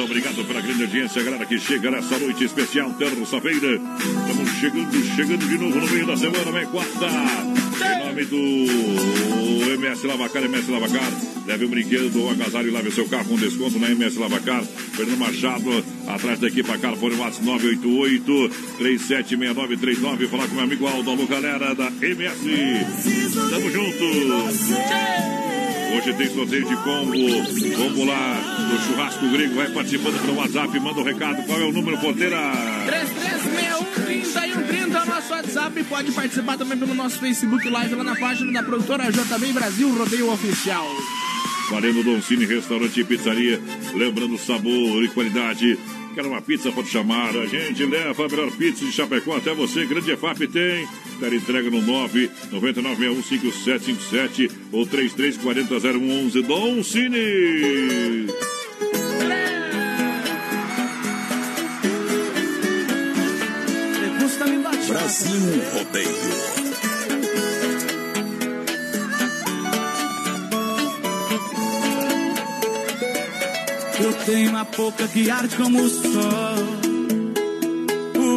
volta, obrigado pela grande audiência, galera que chega nessa noite especial, terça-feira. Estamos chegando, chegando de novo no meio da semana, vem quarta. Em nome do MS Lavacar, MS Lavacar. Leve um brinquedo do agasalho e lave seu carro com desconto na MS Lavacar. Fernando Machado, atrás da equipe Carro, fone WhatsApp 988 376939. Falar com meu amigo Aldo, alô, galera da MS. Tamo junto. Hoje tem sorteio de combo. Combo lá do churrasco grego. Vai participando pelo WhatsApp. Manda o um recado. Qual é o número, porteira? 3361 é nosso WhatsApp. Pode participar também pelo nosso Facebook Live lá na página da produtora JB Brasil Rodeio Oficial. Valendo Don Cine Restaurante e Pizzaria. Lembrando sabor e qualidade. Quer uma pizza? Pode chamar. A gente leva a melhor pizza de Chapecó até você. Grande EFAP tem. Quer entrega no 999615757 ou 33400111. Dom Cine. Brasil Rodeio. Tenho uma boca que arde como o sol.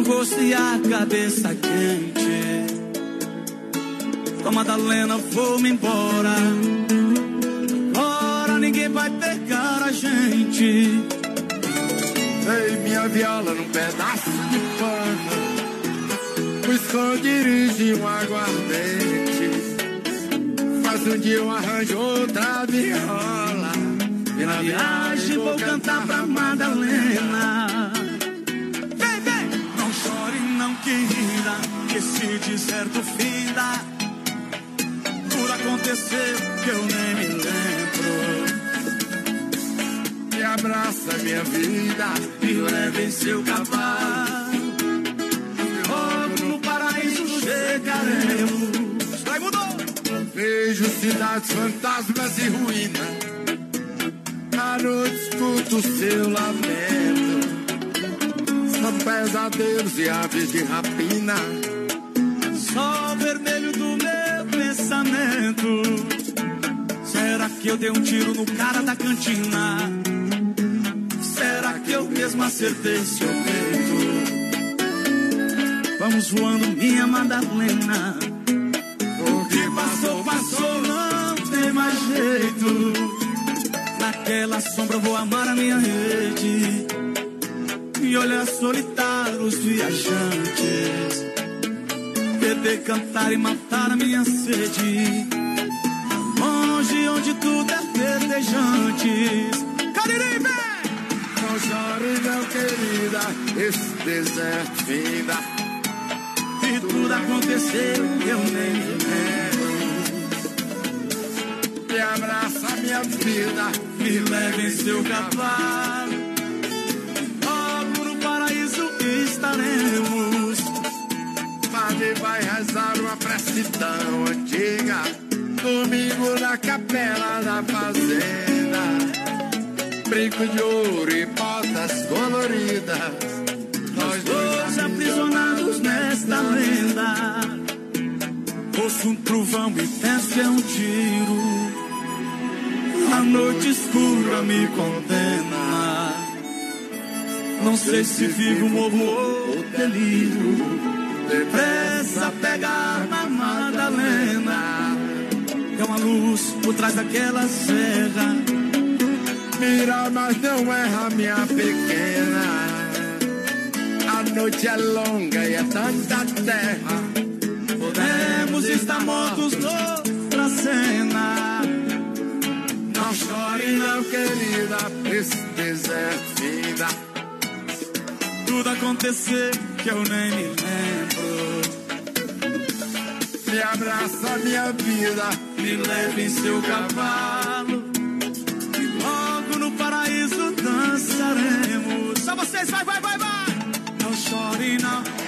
rosto e a cabeça quente. Com a Madalena vou-me embora. Agora ninguém vai pegar a gente. Ei, minha viola num pedaço de pano. O esconderijo um aguardente. Mas um dia eu arranjo outra viola. E na viagem vou cantar pra Madalena. Vem, vem! Não chore, não querida, que se deserto finda. Por acontecer que eu nem me lembro. Me abraça, minha vida, Me leva em seu cavalo. Logo no paraíso chegaremos. Vejo cidades fantasmas e ruínas. Noite escuto o seu lamento. São pesadelos e aves de rapina. Sol vermelho do meu pensamento. Será que eu dei um tiro no cara da cantina? Será que eu mesmo acertei seu peito? Vamos voando, minha Madalena. O que passou, passou, não tem mais jeito. Naquela sombra eu vou amar a minha rede. E olhar solitário os viajantes. Beber, cantar e matar a minha sede. Longe onde tudo é verdejante. Cariri, vem! Não chore, não, querida, esse deserto finda. E tudo aconteceu eu nem me lembro. Abraça, minha vida, Me leve em seu cavalo. Logo no paraíso estaremos. Padre vai rezar uma prece tão antiga. Domingo na capela da fazenda. Brinco de ouro e botas coloridas. Nós dois aprisionados nesta lenda. Ouço um trovão e penso é um tiro. A noite escura me condena. Não sei se vivo, morro ou delírio. Depressa pegar na Madalena. É uma luz por trás daquela serra. Mira, mas não erra, minha pequena. A noite é longa e é tanta terra. Podemos estar mortos noutra cena. Não, querida, esse deserto finda. Tudo acontecer que eu nem me lembro. Me abraça, minha vida, Me leve em seu cavalo. E logo no paraíso dançaremos. Só vocês, vai, vai, vai, vai! Não chore, não.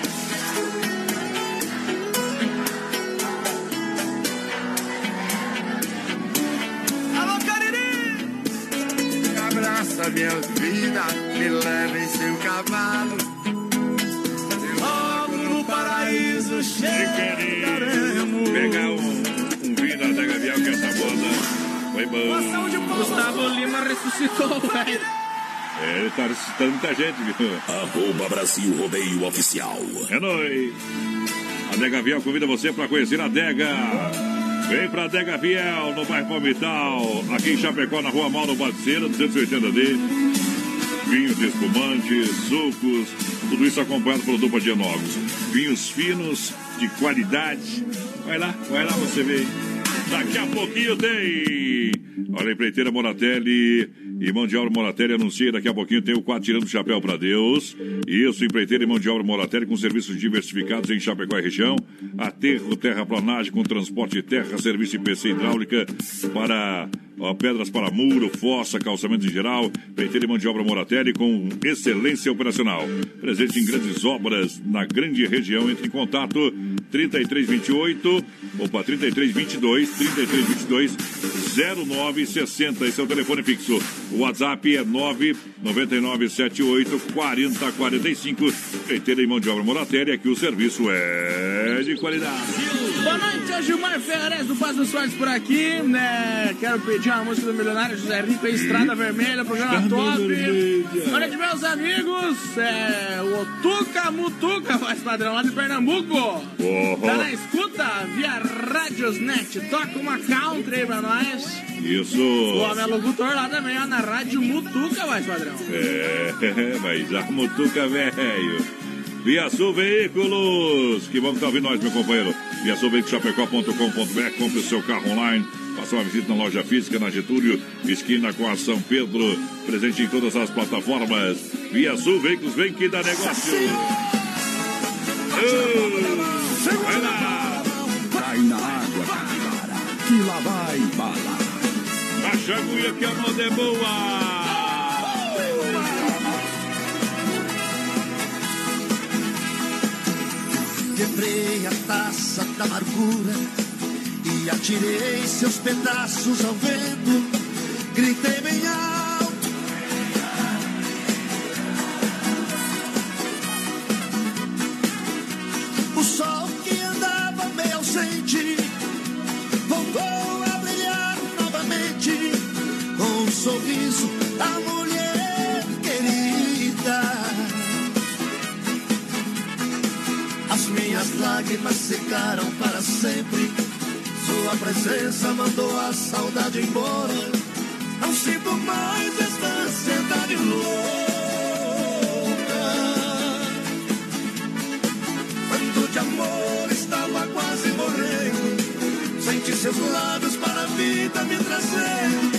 Abraça, minha vida, me leva em seu cavalo. Logo no paraíso chegaremos. Pegar um, um vinho da Adega Vial que essa moda foi bom. Gustavo Lima ressuscitou, velho. É, ele tá ressuscitando muita gente, viu? Arroba Brasil Rodeio Oficial. É nóis. Adega Viel convida você para conhecer a Adega. Vem pra Adega Viel, no bairro Palmital, aqui em Chapecó, na rua Mauro Baticeira, 280D. Vinhos espumantes, sucos, tudo isso acompanhado pelo Dupla de Novos. Vinhos finos, de qualidade. Vai lá, vai lá você vê. Daqui a pouquinho tem. Olha, empreiteira Moratelli e mão de obra Moratelli anuncia. Daqui a pouquinho tem o quadro Tirando o Chapéu para Deus. Isso, empreiteira e mão de obra Moratelli com serviços diversificados em Chapecó e região. Aterro, terraplanagem com transporte de terra, serviço de PC hidráulica para ó, pedras para muro, fossa, calçamento em geral. Empreiteira e mão de obra Moratelli com excelência operacional. Presente em grandes obras na grande região. Entre em contato 3328 Opa, 3322 3322 0960. Esse é o telefone fixo. O WhatsApp é 99978 4045. Leiteira e mão de obra moratéria, que o serviço é de qualidade. Boa noite, é Gilmar Ferrez do Paz dos Soares por aqui, né? Quero pedir uma música do milionário José Rico, Estrada Vermelha, programa Estrada top. Vermelha. Olha de meus amigos, é, o Otuca Mutuca, faz padrão lá de Pernambuco. Oh. Tá na escuta via Radiosnet. Toca uma country aí pra nós. Isso. O homem é locutor lá também, ó, na Rádio Mutuca, mais padrão. É, mas a mutuca velho. Via Sul Veículos. Que bom que tá ouvindo nós, meu companheiro. Via Sul Veículos.com.br. Compre o seu carro online. Faça uma visita na loja física na Getúlio, esquina com a São Pedro. Presente em todas as plataformas. Via Sul Veículos, vem que dá negócio. Ô, vai lá. Cai na água, cara. Que lá vai bala. A agulha que a moda é boa. Quebrei a taça da amargura e atirei seus pedaços ao vento. Gritei bem alto. O sol que andava meio ausente voltou a brilhar novamente com um sorriso da mulher querida. As minhas lágrimas secaram. Sua presença mandou a saudade embora. Não sinto mais esta ansiedade louca. Quando de amor estava quase morrendo, senti seus lábios para a vida me trazer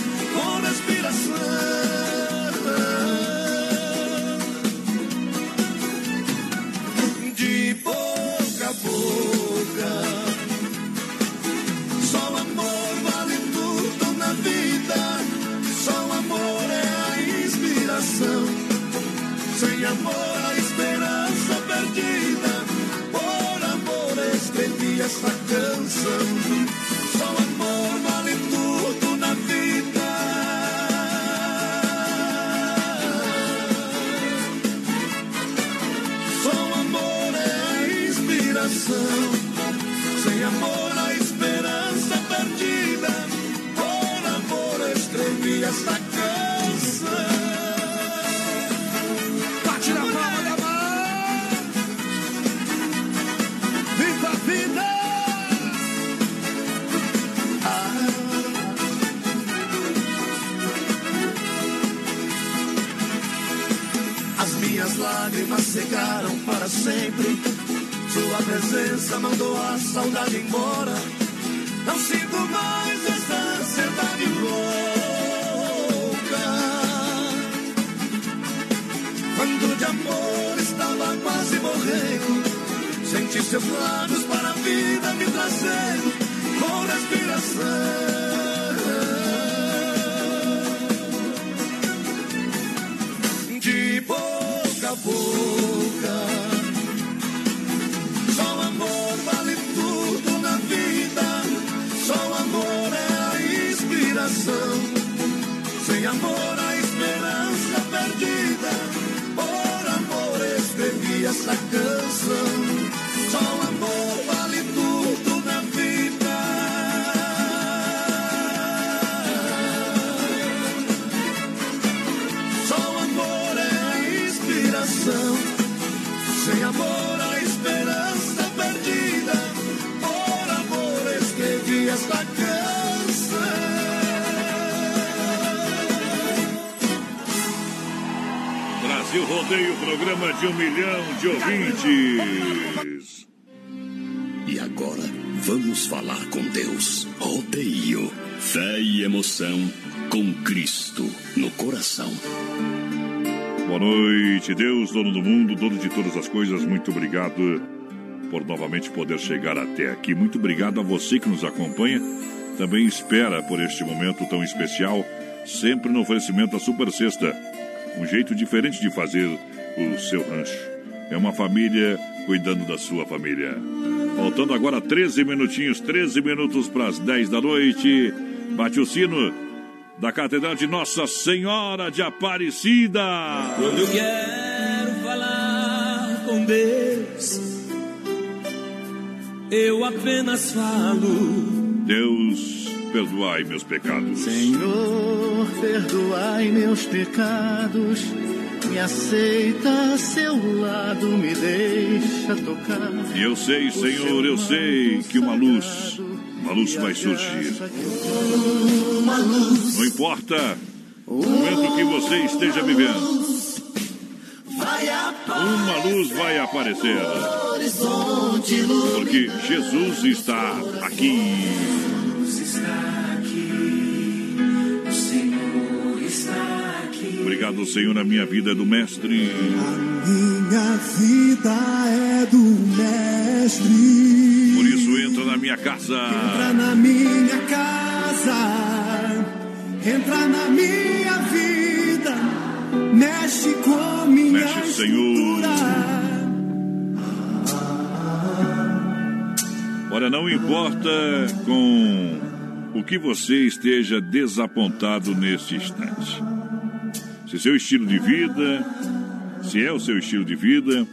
escrevi secaram para sempre. Sua presença mandou a saudade embora. Não sinto mais essa ansiedade louca. Quando de amor estava quase morrendo, senti seus lábios para a vida me trazendo com respiração. Boca boca. Só o amor vale tudo na vida. Só o amor é a inspiração. Sem amor, a esperança perdida. Por amor, escrevi essa canção. Só o inspiração. Sem amor, a esperança perdida. Por amor, escrevi esta canção. Brasil Rodeio, programa de um milhão de ouvintes. E agora, vamos falar com Deus. Rodeio. Fé e emoção com Cristo no coração. Boa noite, Deus, dono do mundo, dono de todas as coisas. Muito obrigado por novamente poder chegar até aqui. Muito obrigado a você que nos acompanha. Também espera por este momento tão especial, sempre no oferecimento da Super Sexta. Um jeito diferente de fazer o seu rancho. É uma família cuidando da sua família. Faltando agora 13 minutinhos, 13 minutos para as 10 da noite. Bate o sino da Catedral de Nossa Senhora de Aparecida. Quando eu quero falar com Deus, eu apenas falo. Deus, perdoai meus pecados. Senhor, perdoai meus pecados. Me aceita a seu lado, me deixa tocar. E eu sei, Senhor, eu sei que uma luz, uma luz vai surgir. Não importa o momento que você esteja vivendo, uma luz vai aparecer. Porque Jesus está aqui. Obrigado, Senhor, na minha vida do Mestre. Minha vida é do Mestre. Na minha casa. Entra na minha casa, entra na minha vida, mexe com minha Mexe, Senhor. Olha, não importa com o que você esteja desapontado neste instante. Se seu estilo de vida, se é o seu estilo de vida,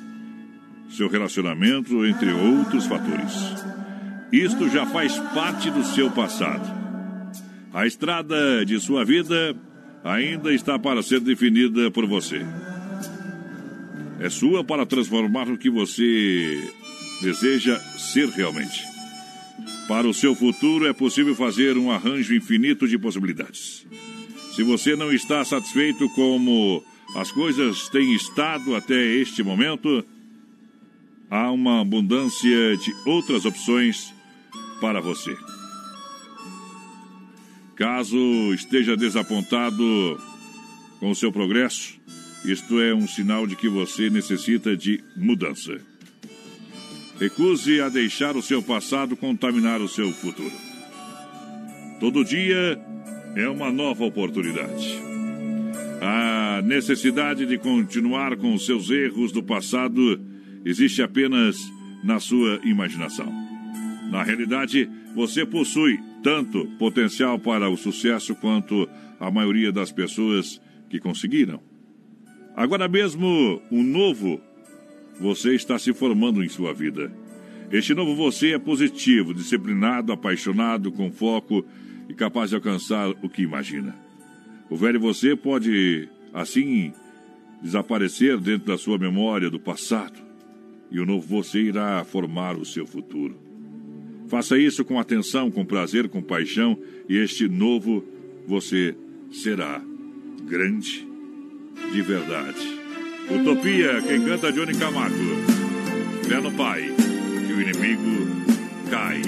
seu relacionamento, entre outros fatores. Isto já faz parte do seu passado. A estrada de sua vida ainda está para ser definida por você. É sua para transformar o que você deseja ser realmente. Para o seu futuro é possível fazer um arranjo infinito de possibilidades. Se você não está satisfeito como as coisas têm estado até este momento, há uma abundância de outras opções para você. Caso esteja desapontado com o seu progresso, isto é um sinal de que você necessita de mudança. Recuse a deixar o seu passado contaminar o seu futuro. Todo dia é uma nova oportunidade. A necessidade de continuar com seus erros do passado existe apenas na sua imaginação. Na realidade, você possui tanto potencial para o sucesso quanto a maioria das pessoas que conseguiram. Agora mesmo, um novo você está se formando em sua vida. Este novo você é positivo, disciplinado, apaixonado, com foco e capaz de alcançar o que imagina. O velho você pode, assim, desaparecer dentro da sua memória do passado e o novo você irá formar o seu futuro. Faça isso com atenção, com prazer, com paixão e este novo você será grande de verdade. Utopia, quem canta Johnny Camargo. Fé no Pai, que o inimigo cai.